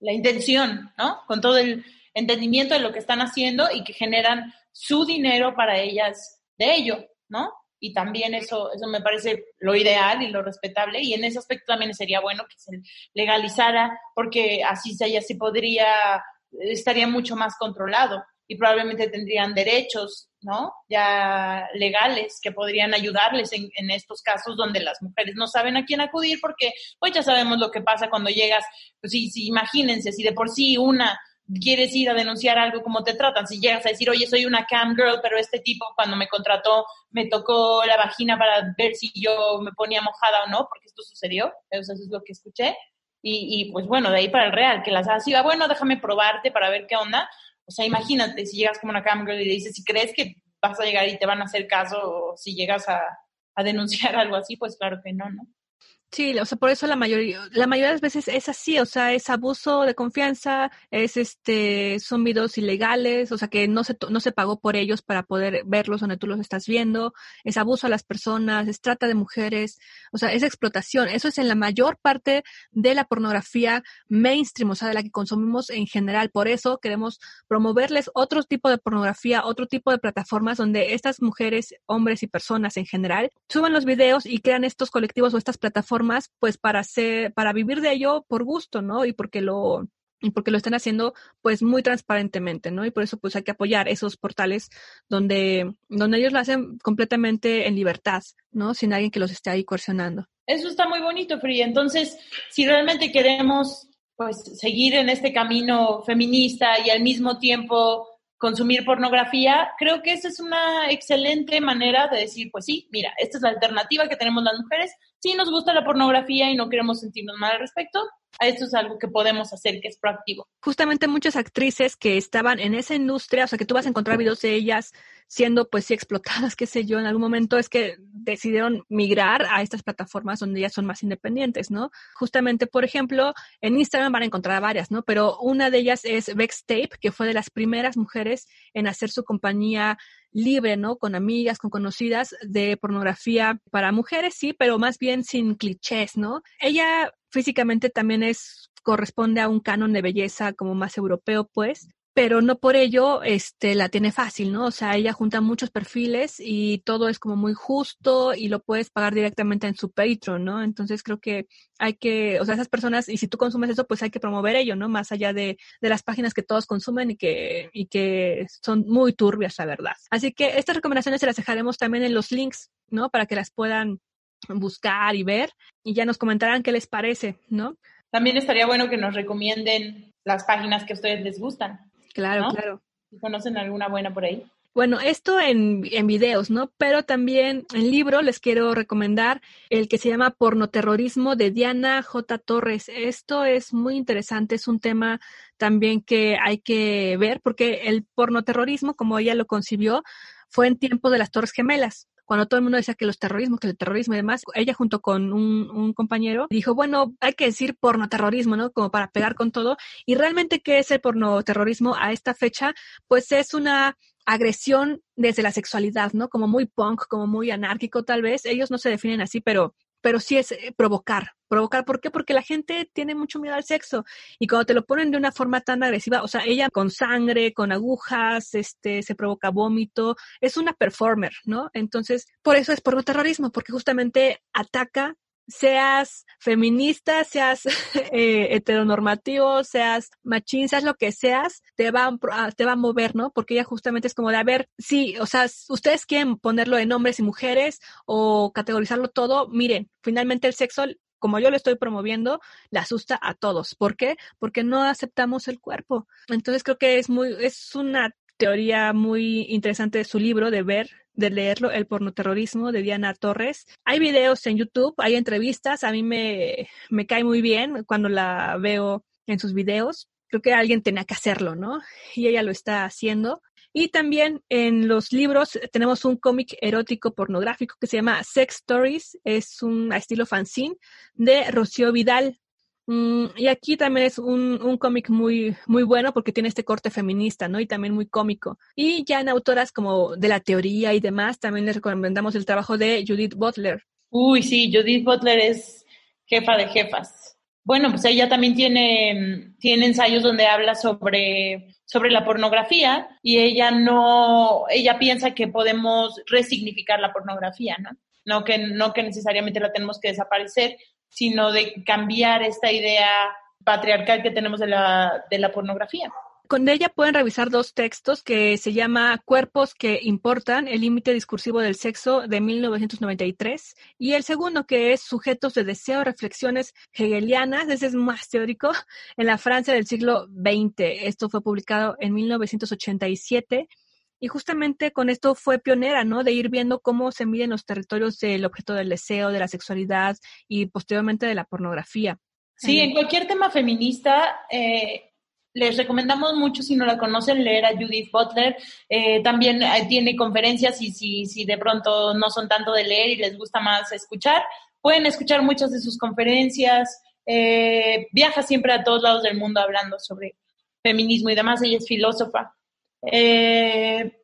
la intención, ¿no? Con todo el entendimiento de lo que están haciendo y que generan su dinero para ellas de ello. ¿No? Y también eso, eso me parece lo ideal y lo respetable. Y en ese aspecto también sería bueno que se legalizara, porque así se, ya sí podría, estaría mucho más controlado y probablemente tendrían derechos, ¿no? Ya legales que podrían ayudarles en, en, estos casos donde las mujeres no saben a quién acudir porque, pues ya sabemos lo que pasa cuando llegas, pues sí, sí, imagínense, si de por sí una quieres ir a denunciar algo, como te tratan? Si llegas a decir, oye, soy una cam girl, pero este tipo cuando me contrató me tocó la vagina para ver si yo me ponía mojada o no, porque esto sucedió, eso es lo que escuché. Y, y pues bueno, de ahí para el real, que las hace, bueno, déjame probarte para ver qué onda. O sea, imagínate si llegas como una cam girl y le dices, si crees que vas a llegar y te van a hacer caso, o si llegas a, a denunciar [LAUGHS] algo así, pues claro que no, ¿no? Sí, o sea, por eso la mayoría, la mayoría de las veces es así, o sea, es abuso de confianza, es este, son videos ilegales, o sea, que no se, no se pagó por ellos para poder verlos donde tú los estás viendo, es abuso a las personas, es trata de mujeres, o sea, es explotación, eso es en la mayor parte de la pornografía mainstream, o sea, de la que consumimos en general, por eso queremos promoverles otro tipo de pornografía, otro tipo de plataformas donde estas mujeres, hombres y personas en general suban los videos y crean estos colectivos o estas plataformas pues para hacer, para vivir de ello por gusto, ¿no? Y porque lo, y porque lo están haciendo pues muy transparentemente, ¿no? Y por eso pues hay que apoyar esos portales donde, donde ellos lo hacen completamente en libertad, ¿no? Sin alguien que los esté ahí coercionando. Eso está muy bonito, Free. Entonces, si realmente queremos pues seguir en este camino feminista y al mismo tiempo consumir pornografía, creo que esa es una excelente manera de decir, pues sí, mira, esta es la alternativa que tenemos las mujeres. Si nos gusta la pornografía y no queremos sentirnos mal al respecto, esto es algo que podemos hacer que es proactivo. Justamente muchas actrices que estaban en esa industria, o sea, que tú vas a encontrar videos de ellas siendo pues sí explotadas, qué sé yo, en algún momento es que decidieron migrar a estas plataformas donde ellas son más independientes, ¿no? Justamente, por ejemplo, en Instagram van a encontrar varias, ¿no? Pero una de ellas es Tape, que fue de las primeras mujeres en hacer su compañía libre, ¿no? Con amigas, con conocidas de pornografía para mujeres, sí, pero más bien sin clichés, ¿no? Ella físicamente también es corresponde a un canon de belleza como más europeo, pues, pero no por ello este, la tiene fácil, ¿no? O sea, ella junta muchos perfiles y todo es como muy justo y lo puedes pagar directamente en su Patreon, ¿no? Entonces creo que hay que, o sea, esas personas, y si tú consumes eso, pues hay que promover ello, ¿no? Más allá de, de las páginas que todos consumen y que, y que son muy turbias, la verdad. Así que estas recomendaciones se las dejaremos también en los links, ¿no? Para que las puedan buscar y ver y ya nos comentarán qué les parece, ¿no? También estaría bueno que nos recomienden las páginas que a ustedes les gustan. Claro, claro. ¿Conocen alguna buena por ahí? Bueno, esto en, en, videos, ¿no? Pero también en libro les quiero recomendar el que se llama Pornoterrorismo de Diana J. Torres. Esto es muy interesante, es un tema también que hay que ver porque el pornoterrorismo, como ella lo concibió, fue en tiempo de las Torres Gemelas cuando todo el mundo decía que los terrorismos, que el terrorismo y demás, ella junto con un, un compañero dijo, bueno, hay que decir pornoterrorismo, ¿no? Como para pegar con todo. Y realmente, ¿qué es el pornoterrorismo a esta fecha? Pues es una agresión desde la sexualidad, ¿no? Como muy punk, como muy anárquico tal vez. Ellos no se definen así, pero pero sí es eh, provocar. Provocar, ¿por qué? Porque la gente tiene mucho miedo al sexo y cuando te lo ponen de una forma tan agresiva, o sea, ella con sangre, con agujas, este, se provoca vómito, es una performer, ¿no? Entonces, por eso es por terrorismo, porque justamente ataca seas feminista, seas [LAUGHS] eh, heteronormativo, seas machín, seas lo que seas, te va, a, te va a mover, ¿no? Porque ella justamente es como de, a ver, sí, o sea, ustedes quieren ponerlo en hombres y mujeres o categorizarlo todo, miren, finalmente el sexo como yo lo estoy promoviendo, le asusta a todos. ¿Por qué? Porque no aceptamos el cuerpo. Entonces creo que es muy, es una teoría muy interesante de su libro, de ver de leerlo, El pornoterrorismo de Diana Torres. Hay videos en YouTube, hay entrevistas, a mí me, me cae muy bien cuando la veo en sus videos. Creo que alguien tenía que hacerlo, ¿no? Y ella lo está haciendo. Y también en los libros tenemos un cómic erótico pornográfico que se llama Sex Stories, es un estilo fanzine de Rocío Vidal. Mm, y aquí también es un, un cómic muy, muy bueno porque tiene este corte feminista, ¿no? Y también muy cómico. Y ya en autoras como de la teoría y demás, también les recomendamos el trabajo de Judith Butler. Uy, sí, Judith Butler es jefa de jefas. Bueno, pues ella también tiene, tiene ensayos donde habla sobre, sobre la pornografía y ella no, ella piensa que podemos resignificar la pornografía, ¿no? No que, no que necesariamente la tenemos que desaparecer, sino de cambiar esta idea patriarcal que tenemos de la, de la pornografía. Con ella pueden revisar dos textos que se llama Cuerpos que importan, el límite discursivo del sexo de 1993 y el segundo que es Sujetos de deseo, reflexiones hegelianas, ese es más teórico, en la Francia del siglo XX. Esto fue publicado en 1987 y justamente con esto fue pionera, ¿no? De ir viendo cómo se miden los territorios del objeto del deseo, de la sexualidad y posteriormente de la pornografía. Sí, en cualquier tema feminista, eh, les recomendamos mucho, si no la conocen, leer a Judith Butler. Eh, también eh, tiene conferencias y si, si de pronto no son tanto de leer y les gusta más escuchar, pueden escuchar muchas de sus conferencias. viaja siempre a todos lados del mundo hablando sobre feminismo y demás. Ella es filósofa. Eh,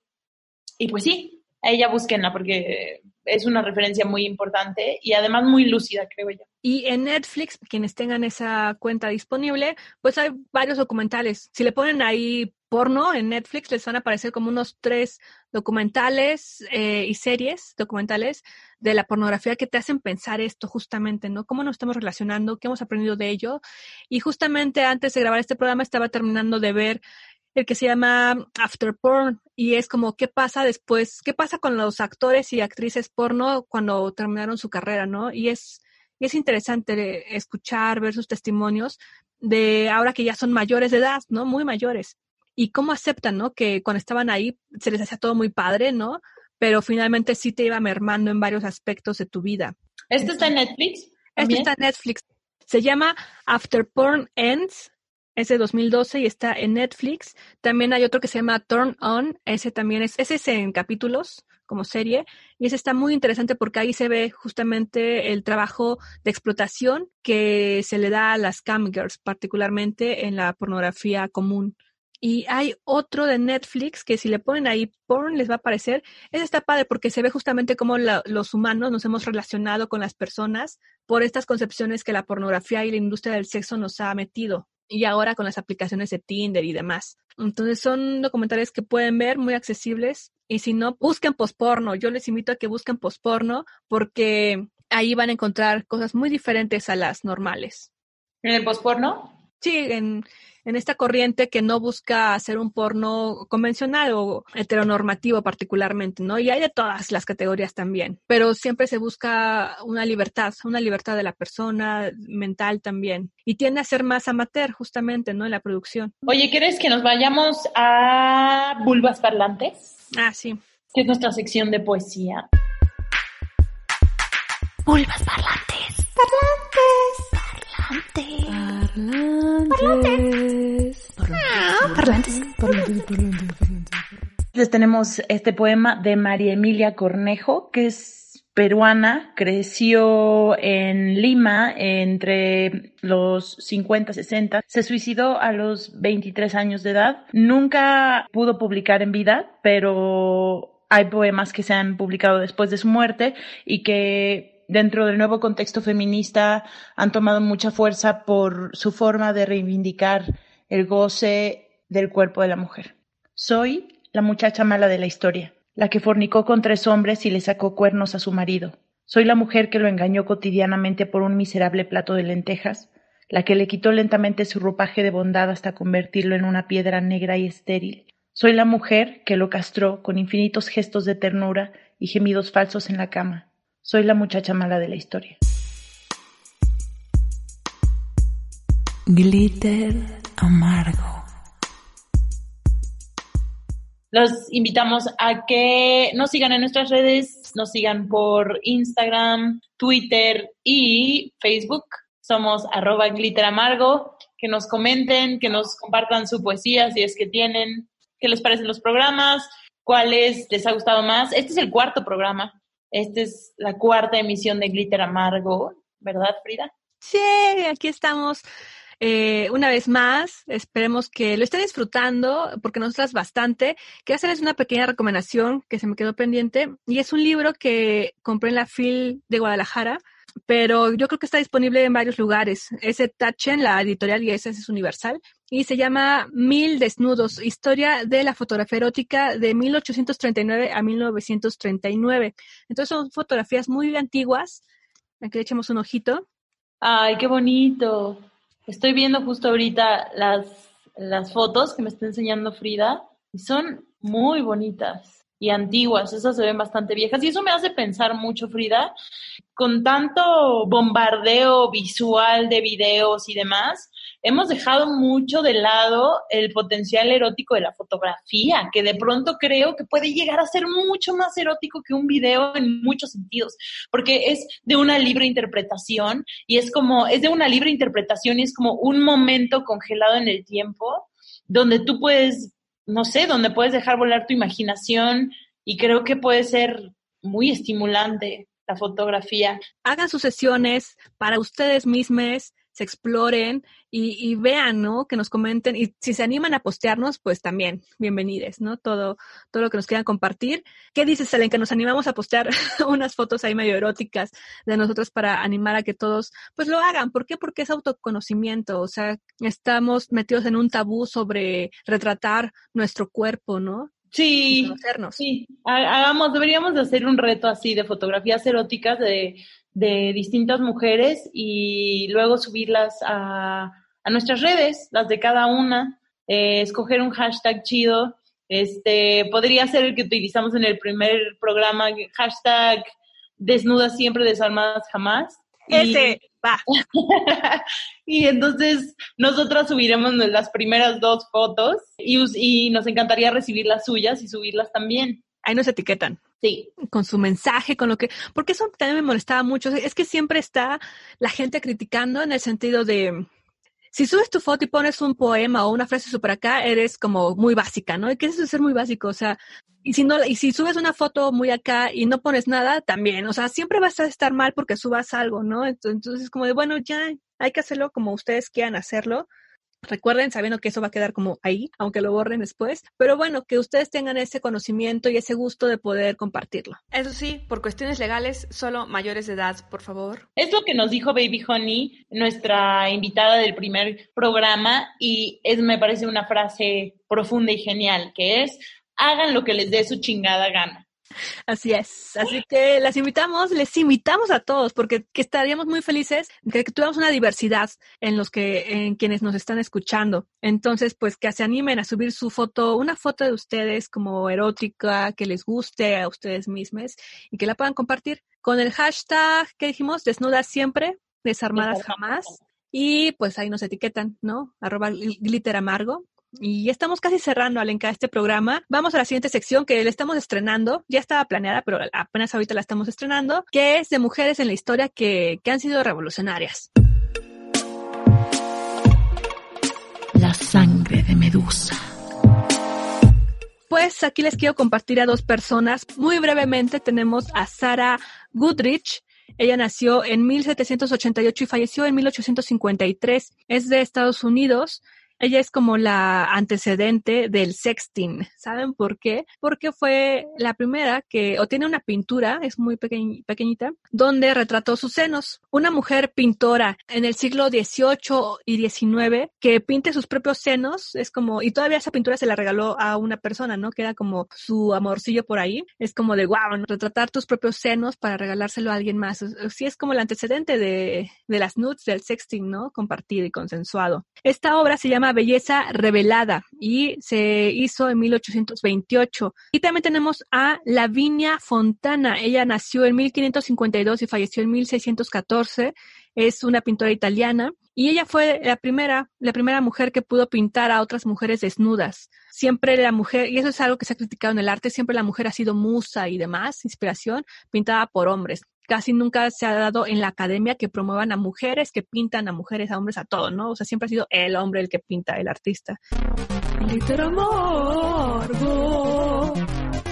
y pues sí, a ella búsquenla porque es una referencia muy importante y además muy lúcida, creo yo. Y en Netflix, quienes tengan esa cuenta disponible, pues hay varios documentales. Si le ponen ahí porno en Netflix, les van a aparecer como unos tres documentales eh, y series documentales de la pornografía que te hacen pensar esto justamente, ¿no? ¿Cómo nos estamos relacionando? ¿Qué hemos aprendido de ello? Y justamente antes de grabar este programa estaba terminando de ver el que se llama After Porn y es como qué pasa después, qué pasa con los actores y actrices porno cuando terminaron su carrera, ¿no? Y es, es interesante escuchar, ver sus testimonios de ahora que ya son mayores de edad, ¿no? Muy mayores. y cómo aceptan, ¿no? Que cuando estaban ahí se les hacía todo muy padre, ¿no? Pero finalmente sí te iba mermando en varios aspectos de tu vida. ¿Este está en Netflix? Este está en Netflix. Se llama After Porn Ends. Es de 2012 y está en Netflix. También hay otro que se llama Turn On. Ese también es, ese es en capítulos como serie. Y ese está muy interesante porque ahí se ve justamente el trabajo de explotación que se le da a las camgirls, particularmente en la pornografía común. Y hay otro de Netflix que si le ponen ahí porn les va a aparecer. Ese está padre porque se ve justamente cómo los humanos nos hemos relacionado con las personas por estas concepciones que la pornografía y la industria del sexo nos ha metido. Y ahora con las aplicaciones de Tinder y demás. Entonces son documentales que pueden ver muy accesibles. Y si no, busquen posporno. Yo les invito a que busquen posporno porque ahí van a encontrar cosas muy diferentes a las normales. ¿En el posporno? Sí, en, en esta corriente que no busca hacer un porno convencional o heteronormativo particularmente, ¿no? Y hay de todas las categorías también, pero siempre se busca una libertad, una libertad de la persona, mental también. Y tiende a ser más amateur justamente, ¿no? En la producción. Oye, ¿quieres que nos vayamos a Bulbas Parlantes? Ah, sí. Que es nuestra sección de poesía. Bulbas Parlantes. Parlantes. Parlantes. Les tenemos este poema de María Emilia Cornejo, que es peruana, creció en Lima entre los 50 y 60, se suicidó a los 23 años de edad, nunca pudo publicar en vida, pero hay poemas que se han publicado después de su muerte y que dentro del nuevo contexto feminista han tomado mucha fuerza por su forma de reivindicar el goce del cuerpo de la mujer. Soy la muchacha mala de la historia, la que fornicó con tres hombres y le sacó cuernos a su marido. Soy la mujer que lo engañó cotidianamente por un miserable plato de lentejas, la que le quitó lentamente su ropaje de bondad hasta convertirlo en una piedra negra y estéril. Soy la mujer que lo castró con infinitos gestos de ternura y gemidos falsos en la cama. Soy la muchacha mala de la historia. Glitter amargo. Los invitamos a que nos sigan en nuestras redes, nos sigan por Instagram, Twitter y Facebook. Somos arroba glitter amargo. Que nos comenten, que nos compartan su poesía si es que tienen, qué les parecen los programas, cuáles les ha gustado más. Este es el cuarto programa. Esta es la cuarta emisión de Glitter Amargo, ¿verdad, Frida? Sí, aquí estamos. Eh, una vez más, esperemos que lo esté disfrutando, porque nos traes bastante. Quiero hacerles una pequeña recomendación que se me quedó pendiente, y es un libro que compré en la FIL de Guadalajara, pero yo creo que está disponible en varios lugares. Es Tachen, la editorial, y esa es universal, y se llama Mil Desnudos, historia de la fotografía erótica de 1839 a 1939. Entonces son fotografías muy antiguas. Aquí le echamos un ojito. Ay, qué bonito. Estoy viendo justo ahorita las, las fotos que me está enseñando Frida y son muy bonitas y antiguas, esas se ven bastante viejas. Y eso me hace pensar mucho, Frida, con tanto bombardeo visual de videos y demás, hemos dejado mucho de lado el potencial erótico de la fotografía, que de pronto creo que puede llegar a ser mucho más erótico que un video en muchos sentidos, porque es de una libre interpretación y es como, es de una libre interpretación y es como un momento congelado en el tiempo donde tú puedes no sé, donde puedes dejar volar tu imaginación y creo que puede ser muy estimulante la fotografía. Hagan sus sesiones para ustedes mismos, se exploren y, vean, ¿no? Que nos comenten y si se animan a postearnos, pues también, bienvenidos, ¿no? Todo, todo lo que nos quieran compartir. ¿Qué dices, Ellen? Que nos animamos a postear [LAUGHS] unas fotos ahí medio eróticas de nosotros para animar a que todos, pues lo hagan. ¿Por qué? Porque es autoconocimiento, o sea, estamos metidos en un tabú sobre retratar nuestro cuerpo, ¿no? Sí, sí, hagamos, deberíamos de hacer un reto así de fotografías eróticas de de distintas mujeres y luego subirlas a, a nuestras redes, las de cada una, eh, escoger un hashtag chido. Este podría ser el que utilizamos en el primer programa, hashtag desnudas siempre, desarmadas jamás. Ese, va. [LAUGHS] y entonces nosotras subiremos las primeras dos fotos y, y nos encantaría recibir las suyas y subirlas también. Ahí nos etiquetan. Sí, con su mensaje, con lo que, porque eso también me molestaba mucho, es que siempre está la gente criticando en el sentido de, si subes tu foto y pones un poema o una frase super acá, eres como muy básica, ¿no? ¿Y qué es eso ser muy básico? O sea, y si no, y si subes una foto muy acá y no pones nada, también, o sea, siempre vas a estar mal porque subas algo, ¿no? Ento- Entonces, como de, bueno, ya hay que hacerlo como ustedes quieran hacerlo. Recuerden, sabiendo que eso va a quedar como ahí, aunque lo borren después. Pero bueno, que ustedes tengan ese conocimiento y ese gusto de poder compartirlo. Eso sí, por cuestiones legales, solo mayores de edad, por favor. es lo que nos dijo Baby Honey, nuestra invitada del primer programa, y es, me parece una frase profunda y genial, que es, hagan lo que les dé su chingada gana. [LAUGHS] Así es. Así que las invitamos, les invitamos a todos, porque que estaríamos muy felices de que tuviéramos una diversidad en los que, en quienes nos están escuchando. Entonces, pues que se animen a subir su foto, una foto de ustedes como erótica, que les guste a ustedes mismos y que la puedan compartir con el hashtag que dijimos, desnudas siempre, desarmadas jamás. Y pues ahí nos etiquetan, ¿no? Arroba gl- glitter amargo. Y ya estamos casi cerrando, Alenka, este programa. Vamos a la siguiente sección que le estamos estrenando. Ya estaba planeada, pero apenas ahorita la estamos estrenando, que es de mujeres en la historia que, que han sido revolucionarias. La sangre de Medusa. Pues aquí les quiero compartir a dos personas. Muy brevemente tenemos a Sarah Goodrich. Ella nació en 1788 y falleció en 1853. Es de Estados Unidos. Ella es como la antecedente del sexting. ¿Saben por qué? Porque fue la primera que, o tiene una pintura, es muy pequeñ- pequeñita, donde retrató sus senos. Una mujer pintora en el siglo XVIII y XIX que pinte sus propios senos, es como, y todavía esa pintura se la regaló a una persona, ¿no? Que era como su amorcillo por ahí. Es como de, wow, retratar tus propios senos para regalárselo a alguien más. Sí, es como el antecedente de, de las nudes, del sexting, ¿no? Compartido y consensuado. Esta obra se llama Belleza Revelada y se hizo en 1828. Y también tenemos a Lavinia Fontana. Ella nació en 1552 y falleció en 1614. Es una pintora italiana y ella fue la primera, la primera mujer que pudo pintar a otras mujeres desnudas. Siempre la mujer, y eso es algo que se ha criticado en el arte, siempre la mujer ha sido musa y demás, inspiración, pintada por hombres. Casi nunca se ha dado en la academia que promuevan a mujeres que pintan a mujeres, a hombres, a todo, ¿no? O sea, siempre ha sido el hombre el que pinta, el artista.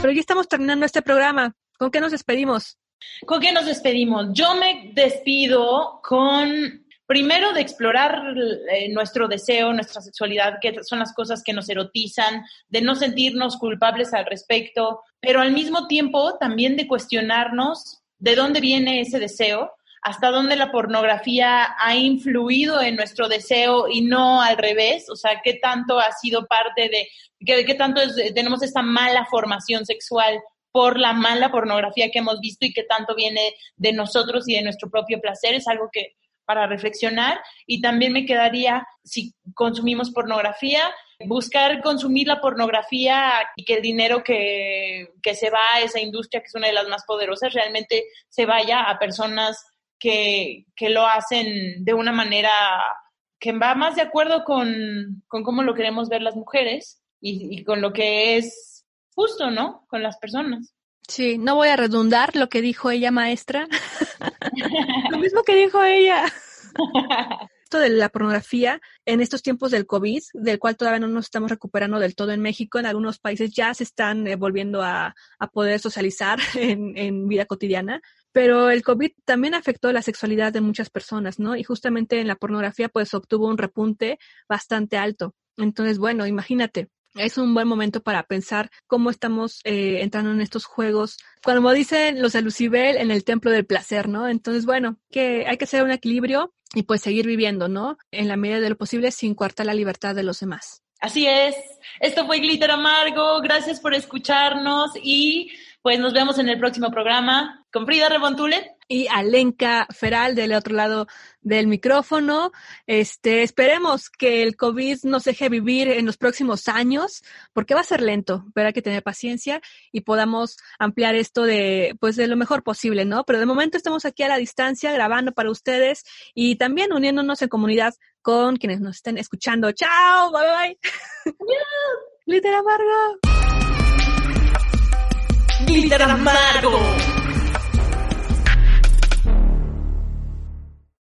Pero ya estamos terminando este programa. ¿Con qué nos despedimos? ¿Con qué nos despedimos? Yo me despido con, primero, de explorar eh, nuestro deseo, nuestra sexualidad, que son las cosas que nos erotizan, de no sentirnos culpables al respecto, pero al mismo tiempo también de cuestionarnos de dónde viene ese deseo, hasta dónde la pornografía ha influido en nuestro deseo y no al revés, o sea, qué tanto ha sido parte de, qué, qué tanto es- tenemos esta mala formación sexual por la mala pornografía que hemos visto y que tanto viene de nosotros y de nuestro propio placer, es algo que para reflexionar. Y también me quedaría, si consumimos pornografía, buscar consumir la pornografía y que el dinero que, que se va a esa industria, que es una de las más poderosas, realmente se vaya a personas que, que lo hacen de una manera que va más de acuerdo con, con cómo lo queremos ver las mujeres y, y con lo que es justo, ¿no? Con las personas. Sí, no voy a redundar lo que dijo ella, maestra. [LAUGHS] lo mismo que dijo ella. [LAUGHS] Esto de la pornografía en estos tiempos del COVID, del cual todavía no nos estamos recuperando del todo en México, en algunos países ya se están eh, volviendo a, poder socializar [LAUGHS] en, en vida cotidiana. Pero el COVID también afectó la sexualidad de muchas personas, ¿no? Y justamente en la pornografía pues obtuvo un repunte bastante alto. Entonces, bueno, imagínate, es un buen momento para pensar cómo estamos eh, entrando en estos juegos, como dicen los de Lucibel, en el templo del placer, ¿no? Entonces, bueno, que hay que hacer un equilibrio y pues seguir viviendo, ¿no? En la medida de lo posible sin coartar la libertad de los demás. Así es. Esto fue Glitter Amargo. Gracias por escucharnos y pues nos vemos en el próximo programa con Frida Rebontulet y Alenka Feral del otro lado del micrófono. Este, esperemos que el COVID nos deje vivir en los próximos años, porque va a ser lento, pero hay que tener paciencia y podamos ampliar esto de, pues, de lo mejor posible, ¿no? Pero de momento estamos aquí a la distancia grabando para ustedes y también uniéndonos en comunidad con quienes nos estén escuchando. ¡Chao! ¡Bye, bye! ¡Glitter amargo! ¡Glitter amargo!